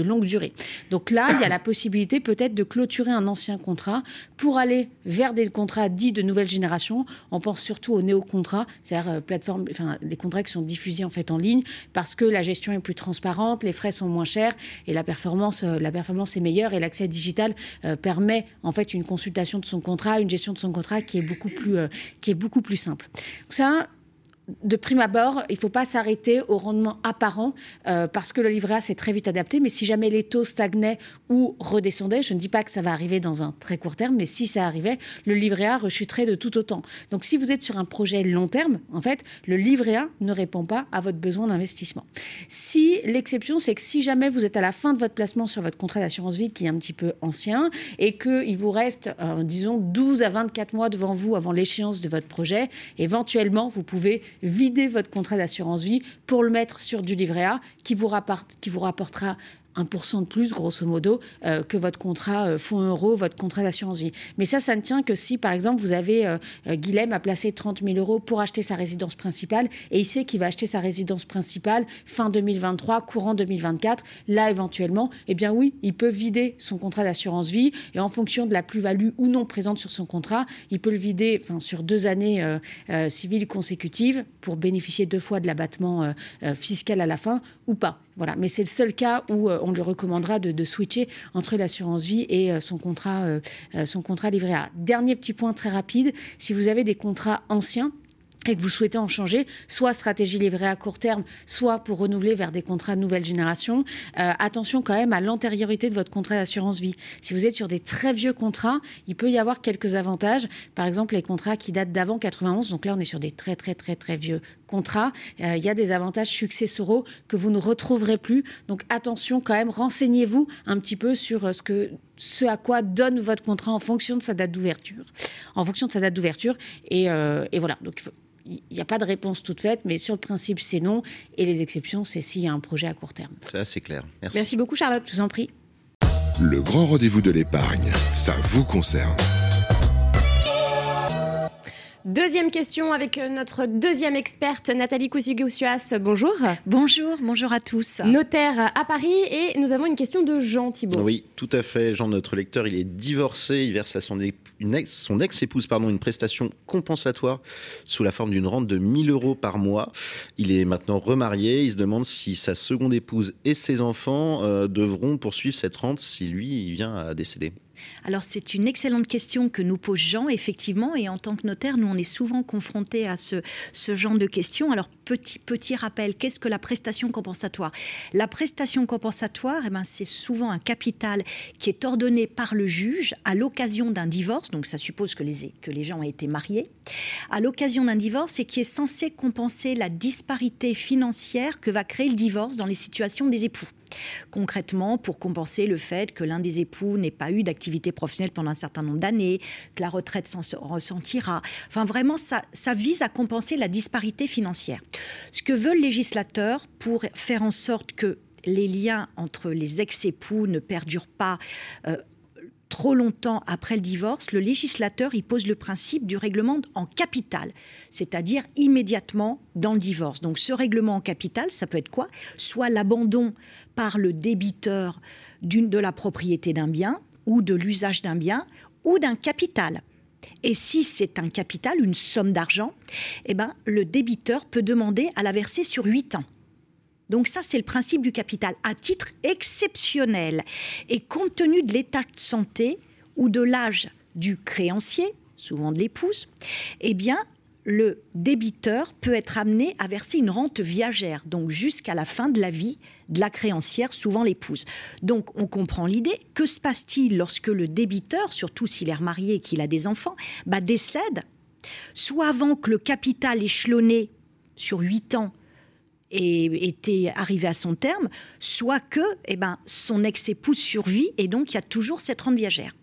longue durée. Donc là, il y a la possibilité peut-être de clôturer un ancien contrat pour aller vers des contrats dits de nouvelle génération. On pense surtout aux néo-contrats, c'est-à-dire euh, plateformes, enfin, des contrats qui sont diffusés en fait en ligne parce que la gestion est plus transparente, les frais sont moins chers et la performance, euh, la performance est meilleure et l'accès digital euh, permet en fait une consultation de son contrat, une gestion de son contrat qui est beaucoup plus, qui est beaucoup plus simple. ça, de prime abord, il ne faut pas s'arrêter au rendement apparent euh, parce que le livret A s'est très vite adapté. Mais si jamais les taux stagnaient ou redescendaient, je ne dis pas que ça va arriver dans un très court terme, mais si ça arrivait, le livret A rechuterait de tout autant. Donc si vous êtes sur un projet long terme, en fait, le livret A ne répond pas à votre besoin d'investissement. Si l'exception, c'est que si jamais vous êtes à la fin de votre placement sur votre contrat d'assurance vie qui est un petit peu ancien et qu'il vous reste, euh, disons, 12 à 24 mois devant vous avant l'échéance de votre projet, éventuellement, vous pouvez vider votre contrat d'assurance vie pour le mettre sur du livret A qui vous, qui vous rapportera 1% de plus, grosso modo, euh, que votre contrat euh, fonds euro, votre contrat d'assurance vie. Mais ça, ça ne tient que si, par exemple, vous avez, euh, Guilhem a placé 30 000 euros pour acheter sa résidence principale et il sait qu'il va acheter sa résidence principale fin 2023, courant 2024. Là, éventuellement, eh bien oui, il peut vider son contrat d'assurance vie et en fonction de la plus-value ou non présente sur son contrat, il peut le vider sur deux années civiles consécutives pour bénéficier deux fois de l'abattement fiscal à la fin ou pas. Voilà, mais c'est le seul cas où on lui recommandera de, switcher entre l'assurance vie et euh, son contrat, euh, son contrat livré A. Dernier petit point très rapide, si vous avez des contrats anciens, et que vous souhaitez en changer, soit stratégie livrée à court terme, soit pour renouveler vers des contrats de nouvelle génération, euh, attention quand même à l'antériorité de votre contrat d'assurance vie. Si vous êtes sur des très vieux contrats, il peut y avoir quelques avantages. Par exemple, les contrats qui datent d'avant 91, donc là on est sur des très très très très vieux contrats, euh, il y a des avantages successoraux que vous ne retrouverez plus. Donc attention quand même, renseignez-vous un petit peu sur euh, ce à quoi donne votre contrat en fonction de sa date d'ouverture. En fonction de sa date d'ouverture. Et, et voilà. Donc, il n'y a pas de réponse toute faite, mais sur le principe, c'est non. Et les exceptions, c'est s'il y a un projet à court terme. C'est assez clair. Merci. Merci beaucoup, Charlotte. Je vous en prie. Le grand rendez-vous de l'épargne, ça vous concerne. Deuxième question avec euh, notre deuxième experte, Nathalie Cousigoussias. Bonjour. Bonjour, bonjour à tous. Notaire à Paris et nous avons une question de Jean Thibault. Oui, tout à fait. Jean, notre lecteur, il est divorcé. Il verse à son, ex, son ex-épouse pardon, une prestation compensatoire sous la forme d'une rente de 1000 euros par mois. Il est maintenant remarié. Il se demande si sa seconde épouse et ses enfants euh, devront poursuivre cette rente si lui, il vient à décéder. Alors c'est une excellente question que nous pose Jean, effectivement, et en tant que notaire, nous on est souvent confrontés à ce, genre de questions. Alors petit, petit rappel, qu'est-ce que la prestation compensatoire? La prestation compensatoire, eh ben, c'est souvent un capital qui est ordonné par le juge à l'occasion d'un divorce, donc ça suppose que les, que les gens ont été mariés, à l'occasion d'un divorce et qui est censé compenser la disparité financière que va créer le divorce dans les situations des époux. Concrètement, pour compenser le fait que l'un des époux n'ait pas eu d'activité professionnelle pendant un certain nombre d'années, que la retraite s'en ressentira. Enfin, vraiment, ça, vise à compenser la disparité financière. Ce que veut le législateur pour faire en sorte que les liens entre les ex-époux ne perdurent pas euh, trop longtemps après le divorce, le législateur y pose le principe du règlement en capital, c'est-à-dire immédiatement dans le divorce. Donc ce règlement en capital, ça peut être quoi? Soit l'abandon par le débiteur de la propriété d'un bien ou de l'usage d'un bien ou d'un capital. Et si c'est un capital, une somme d'argent, eh ben, le débiteur peut demander à la verser sur 8 ans. Donc ça, c'est le principe du capital à titre exceptionnel. Et compte tenu de l'état de santé ou de l'âge du créancier, souvent de l'épouse, eh bien, le débiteur peut être amené à verser une rente viagère, donc jusqu'à la fin de la vie de la créancière, souvent l'épouse. Donc on comprend l'idée. Que se passe-t-il lorsque le débiteur, surtout s'il est remarié et qu'il a des enfants, bah, décède, soit avant que le capital échelonné sur 8 ans était arrivé à son terme, soit que eh ben, son ex-épouse survit et donc il y a toujours cette rente viagère.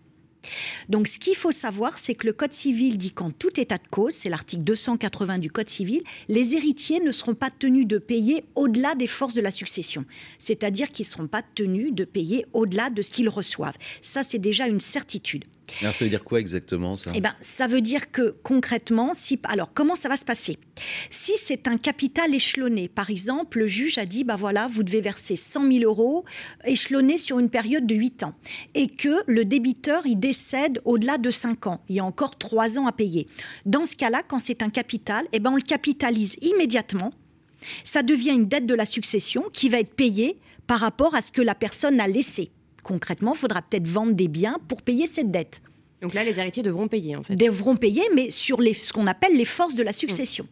Donc ce qu'il faut savoir, c'est que le Code civil dit qu'en tout état de cause, c'est l'article 280 du Code civil, les héritiers ne seront pas tenus de payer au-delà des forces de la succession. C'est-à-dire qu'ils ne seront pas tenus de payer au-delà de ce qu'ils reçoivent. Ça, c'est déjà une certitude. Alors, ça veut dire quoi exactement ça? Eh ben, ça veut dire que concrètement, si alors comment ça va se passer? Si c'est un capital échelonné, par exemple, le juge a dit bah voilà, vous devez verser 100 000 euros échelonnés sur une période de 8 ans, et que le débiteur il décède au-delà de 5 ans, il y a encore 3 ans à payer. Dans ce cas-là, quand c'est un capital, eh ben on le capitalise immédiatement. Ça devient une dette de la succession qui va être payée par rapport à ce que la personne a laissé concrètement, il faudra peut-être vendre des biens pour payer cette dette. Donc là, les héritiers devront payer, en fait. Devront payer, mais sur les, ce qu'on appelle les forces de la succession.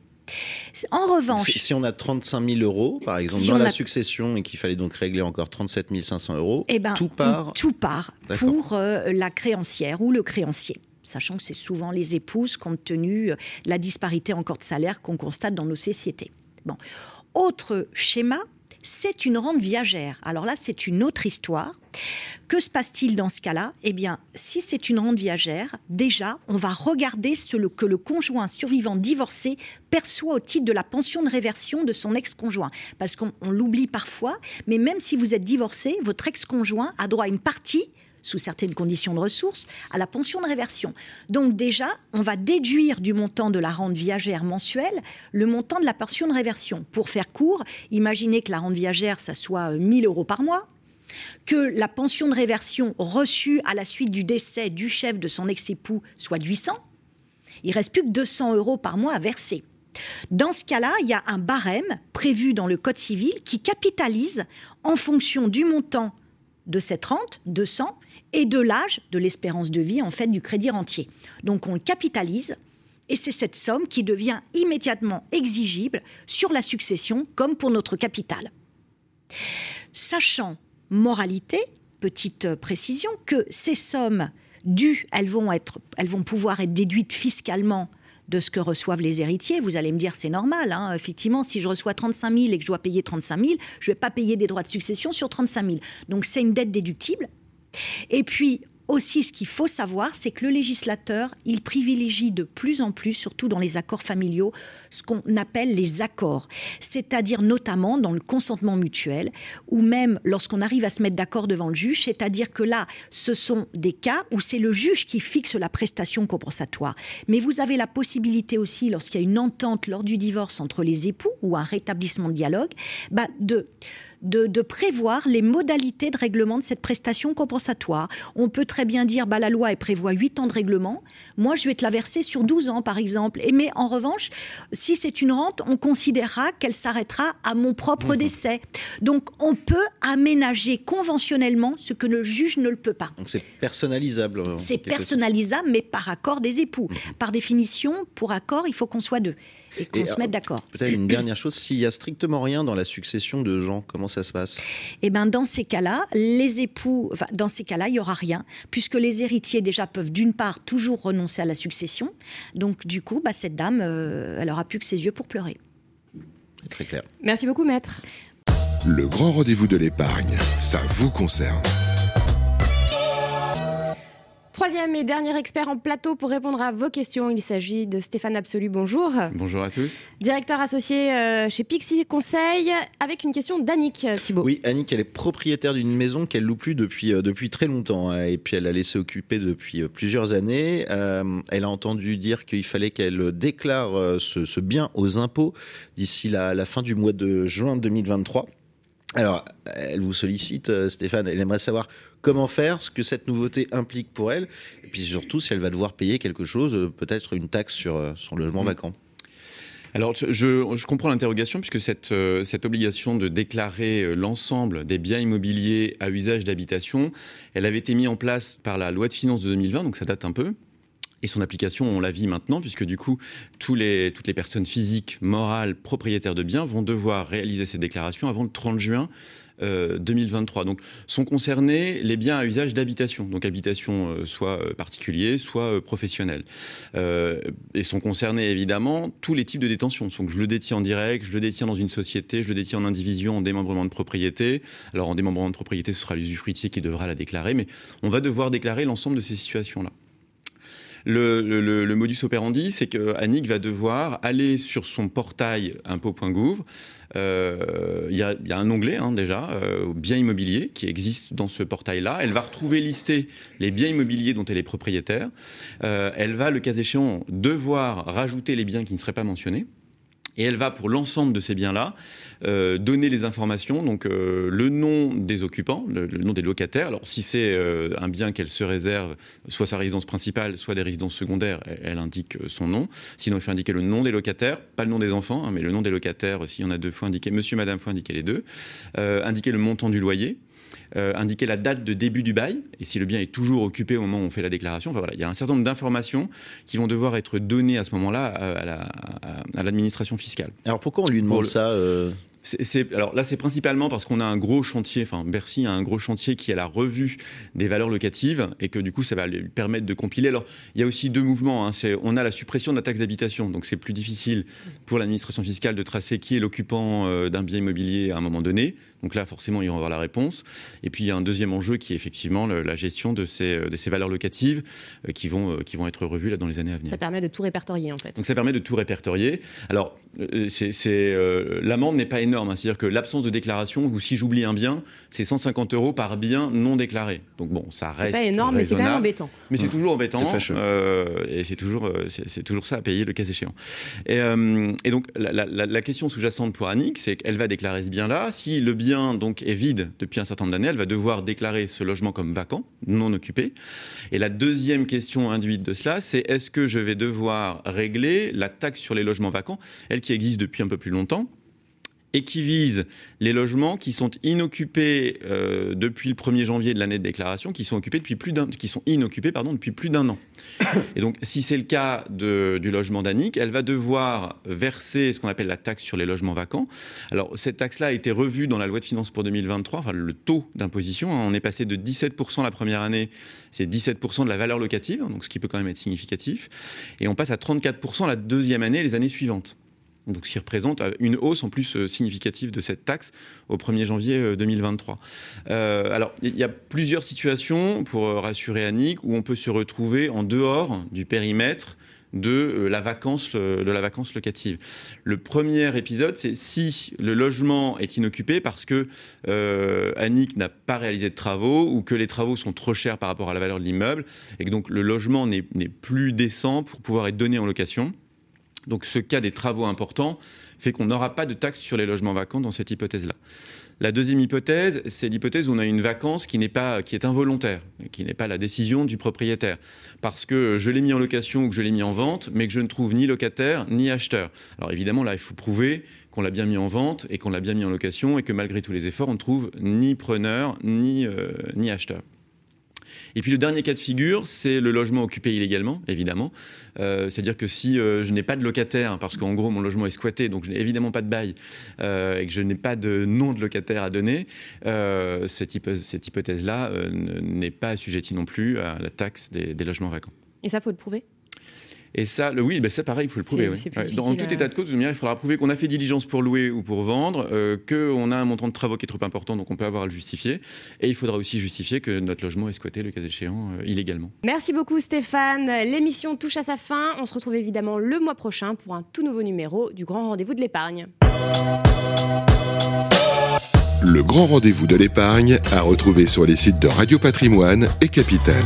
En revanche, si, si on a 35 000 euros, par exemple, Si dans la a- succession et qu'il fallait donc régler encore 37 500 euros, eh ben, tout part. tout part pour euh, la créancière ou le créancier. Sachant que c'est souvent les épouses, compte tenu euh, de la disparité encore de salaire qu'on constate dans nos sociétés. Bon. Autre schéma, c'est une rente viagère. Alors là, c'est une autre histoire. Que se passe-t-il dans ce cas-là? Eh bien, si c'est une rente viagère, déjà, on va regarder ce que le conjoint survivant divorcé perçoit au titre de la pension de réversion de son ex-conjoint. Parce qu'on on l'oublie parfois, mais même si vous êtes divorcé, votre ex-conjoint a droit à une partie sous certaines conditions de ressources, à la pension de réversion. Donc déjà, on va déduire du montant de la rente viagère mensuelle le montant de la pension de réversion. Pour faire court, imaginez que la rente viagère, ça soit euh, 1000 euros par mois, que la pension de réversion reçue à la suite du décès du chef de son ex-époux soit de 800, il reste plus que 200 euros par mois à verser. Dans ce cas-là, il y a un barème prévu dans le Code civil qui capitalise en fonction du montant de cette rente, 200, et de l'âge, de l'espérance de vie en fait du crédit rentier. Donc on le capitalise et c'est cette somme qui devient immédiatement exigible sur la succession comme pour notre capital. Sachant, moralité, petite euh, précision, que ces sommes dues, elles vont, être, elles vont pouvoir être déduites fiscalement de ce que reçoivent les héritiers. Vous allez me dire, c'est normal. hein. Effectivement, si je reçois 35 000 et que je dois payer 35 000, je ne vais pas payer des droits de succession sur 35 000. Donc c'est une dette déductible. Et puis aussi, ce qu'il faut savoir, c'est que le législateur, il privilégie de plus en plus, surtout dans les accords familiaux, ce qu'on appelle les accords, c'est-à-dire notamment dans le consentement mutuel, ou même lorsqu'on arrive à se mettre d'accord devant le juge, c'est-à-dire que là, ce sont des cas où c'est le juge qui fixe la prestation compensatoire. Mais vous avez la possibilité aussi, lorsqu'il y a une entente lors du divorce entre les époux ou un rétablissement de dialogue, bah, de de, de prévoir les modalités de règlement de cette prestation compensatoire. On peut très bien dire, bah, la loi elle prévoit 8 ans de règlement, moi je vais te la verser sur 12 ans par exemple. Et mais en revanche, si c'est une rente, on considérera qu'elle s'arrêtera à mon propre décès. Donc on peut aménager conventionnellement ce que le juge ne le peut pas. Donc c'est personnalisable. C'est personnalisable, mais par accord des époux. Par définition, pour accord, il faut qu'on soit deux et qu'on se euh, mette d'accord. Peut-être une dernière chose, s'il y a strictement rien dans la succession de gens, comment ça se passe? Eh ben dans ces cas-là, les époux, enfin, dans ces cas-là, il y aura rien, puisque les héritiers déjà peuvent d'une part toujours renoncer à la succession. Donc du coup, bah, cette dame, euh, elle aura plus que ses yeux pour pleurer. Très clair. Merci beaucoup, maître. Le grand rendez-vous de l'épargne, ça vous concerne. Troisième et dernier expert en plateau pour répondre à vos questions. Il s'agit de Stéphane Absolu. Bonjour. Bonjour à tous. Directeur associé euh, chez Pixie Conseil, avec une question d'Annick euh, Thibault. Oui, Annick, elle est propriétaire d'une maison qu'elle loue plus depuis, euh, depuis très longtemps. hein, et puis elle a laissé occuper depuis plusieurs années. Euh, elle a entendu dire qu'il fallait qu'elle déclare ce, ce bien aux impôts d'ici la, la fin du mois de juin 2023. Alors, elle vous sollicite, Stéphane, elle aimerait savoir comment faire, ce que cette nouveauté implique pour elle, et puis surtout si elle va devoir payer quelque chose, euh, peut-être une taxe sur euh, son logement Mm. vacant. Alors, je, comprends l'interrogation puisque cette, euh, cette obligation de déclarer l'ensemble des biens immobiliers à usage d'habitation, elle avait été mise en place par la loi de finances de 2020, donc ça date un peu. Et son application, on la vit maintenant, puisque du coup, tous les, toutes les personnes physiques, morales, propriétaires de biens vont devoir réaliser ces déclarations avant le 30 juin euh, 2023. Donc, sont concernés les biens à usage d'habitation, donc habitation euh, soit euh, particulier, soit euh, professionnel. Euh, et sont concernés évidemment tous les types de détention. Donc, je le détiens en direct, je le détiens dans une société, je le détiens en indivision, en démembrement de propriété. Alors, en démembrement de propriété, ce sera l'usufruitier qui devra la déclarer, mais on va devoir déclarer l'ensemble de ces situations-là. Le, modus operandi, c'est que Annick va devoir aller sur son portail impôt.gouv. Euh, Il y, a- il y a un onglet hein, déjà, euh, biens immobiliers, qui existe dans ce portail-là. Elle va retrouver listés les biens immobiliers dont elle est propriétaire. Euh, elle va, le cas échéant, devoir rajouter les biens qui ne seraient pas mentionnés. Et elle va, pour l'ensemble de ces biens-là, euh, donner les informations, donc euh, le nom des occupants, le, nom des locataires. Alors, si c'est euh, un bien qu'elle se réserve, soit sa résidence principale, soit des résidences secondaires, elle, indique son nom. Sinon, il faut indiquer le nom des locataires, pas le nom des enfants, hein, mais le nom des locataires, s'il y en a deux, faut indiquer monsieur, madame, faut indiquer les deux. Indiquer le montant du loyer. Euh, indiquer la date de début du bail et si le bien est toujours occupé au moment où on fait la déclaration. Enfin, voilà, il y a un certain nombre d'informations qui vont devoir être données à ce moment-là à, l'administration fiscale. Alors pourquoi on lui demande ça euh alors là, c'est principalement parce qu'on a un gros chantier, enfin Bercy a un gros chantier qui est la revue des valeurs locatives et que du coup, ça va lui permettre de compiler. Alors, il y a aussi deux mouvements. Hein. on a la suppression de la taxe d'habitation, donc c'est plus difficile pour l'administration fiscale de tracer qui est l'occupant euh, d'un bien immobilier à un moment donné. Donc là, forcément, ils vont avoir la réponse. Et puis, il y a un deuxième enjeu qui est effectivement la gestion de ces, euh, de ces valeurs locatives euh, qui, vont, euh, qui vont être revues là, dans les années à venir. Ça permet de tout répertorier, en fait. Donc, ça permet de tout répertorier. Alors, c'est, l'amende n'est pas énorme. Hein. C'est-à-dire que l'absence de déclaration, ou si j'oublie un bien, c'est 150 euros par bien non déclaré. Donc, bon, ça reste. C'est pas énorme, mais c'est quand même embêtant. Mais c'est toujours embêtant. et c'est toujours, c'est, toujours ça à payer le cas échéant. Et, et donc, la, la question sous-jacente pour Annick, c'est qu'elle va déclarer ce bien-là. Si le bien donc est vide depuis un certain nombre d'années, elle va devoir déclarer ce logement comme vacant, non occupé. Et la deuxième question induite de cela, c'est est-ce que je vais devoir régler la taxe sur les logements vacants, elle qui existe depuis un peu plus longtemps et qui vise les logements qui sont inoccupés euh, depuis le 1er janvier de l'année de déclaration, qui sont occupés depuis plus qui sont inoccupés pardon depuis plus d'un an. Et donc, si c'est le cas du logement d'Annick, elle va devoir verser ce qu'on appelle la taxe sur les logements vacants. Alors, cette taxe-là a été revue dans la loi de finances pour 2023. Enfin, le taux d'imposition, hein, on est passé de 17% la première année, c'est 17% de la valeur locative, donc ce qui peut quand même être significatif, et on passe à 34% la deuxième année et les années suivantes donc ce qui représente euh, une hausse en plus euh, significative de cette taxe au 1er janvier 2023. Euh, alors, il y a plusieurs situations, pour rassurer Annick, où on peut se retrouver en dehors du périmètre de la vacance, de la vacance locative. Le premier épisode, c'est si le logement est inoccupé parce que Annick n'a pas réalisé de travaux ou que les travaux sont trop chers par rapport à la valeur de l'immeuble et que donc le logement n'est plus décent pour pouvoir être donné en location. Donc ce cas des travaux importants fait qu'on n'aura pas de taxe sur les logements vacants dans cette hypothèse-là. La deuxième hypothèse, c'est l'hypothèse où on a une vacance qui pas, qui est involontaire, qui n'est pas la décision du propriétaire, parce que je l'ai mis en location ou que je l'ai mis en vente, mais que je ne trouve ni locataire ni acheteur. Alors évidemment, là, il faut prouver qu'on l'a bien mis en vente et qu'on l'a bien mis en location et que malgré tous les efforts, on ne trouve ni preneur ni, euh, ni acheteur. Et puis le dernier cas de figure, c'est le logement occupé illégalement, évidemment. Euh, c'est-à-dire que si euh, je n'ai pas de locataire, parce qu'en gros mon logement est squatté, donc je n'ai évidemment pas de bail, euh, et que je n'ai pas de nom de locataire à donner, cette, hypothèse-là n'est pas assujettie non plus à la taxe des, des logements vacants. Et ça, faut le prouver? Et ça, le, oui, ben ça pareil, il faut le prouver. Dans tout état de cause, il faudra prouver qu'on a fait diligence pour louer ou pour vendre, euh, qu'on a un montant de travaux qui est trop important, donc on peut avoir à le justifier. Et il faudra aussi justifier que notre logement est squatté, le cas échéant, euh, illégalement. Merci beaucoup Stéphane. L'émission touche à sa fin. On se retrouve évidemment le mois prochain pour un tout nouveau numéro du Grand Rendez-vous de l'épargne. Le Grand Rendez-vous de l'épargne à retrouver sur les sites de Radio Patrimoine et Capital.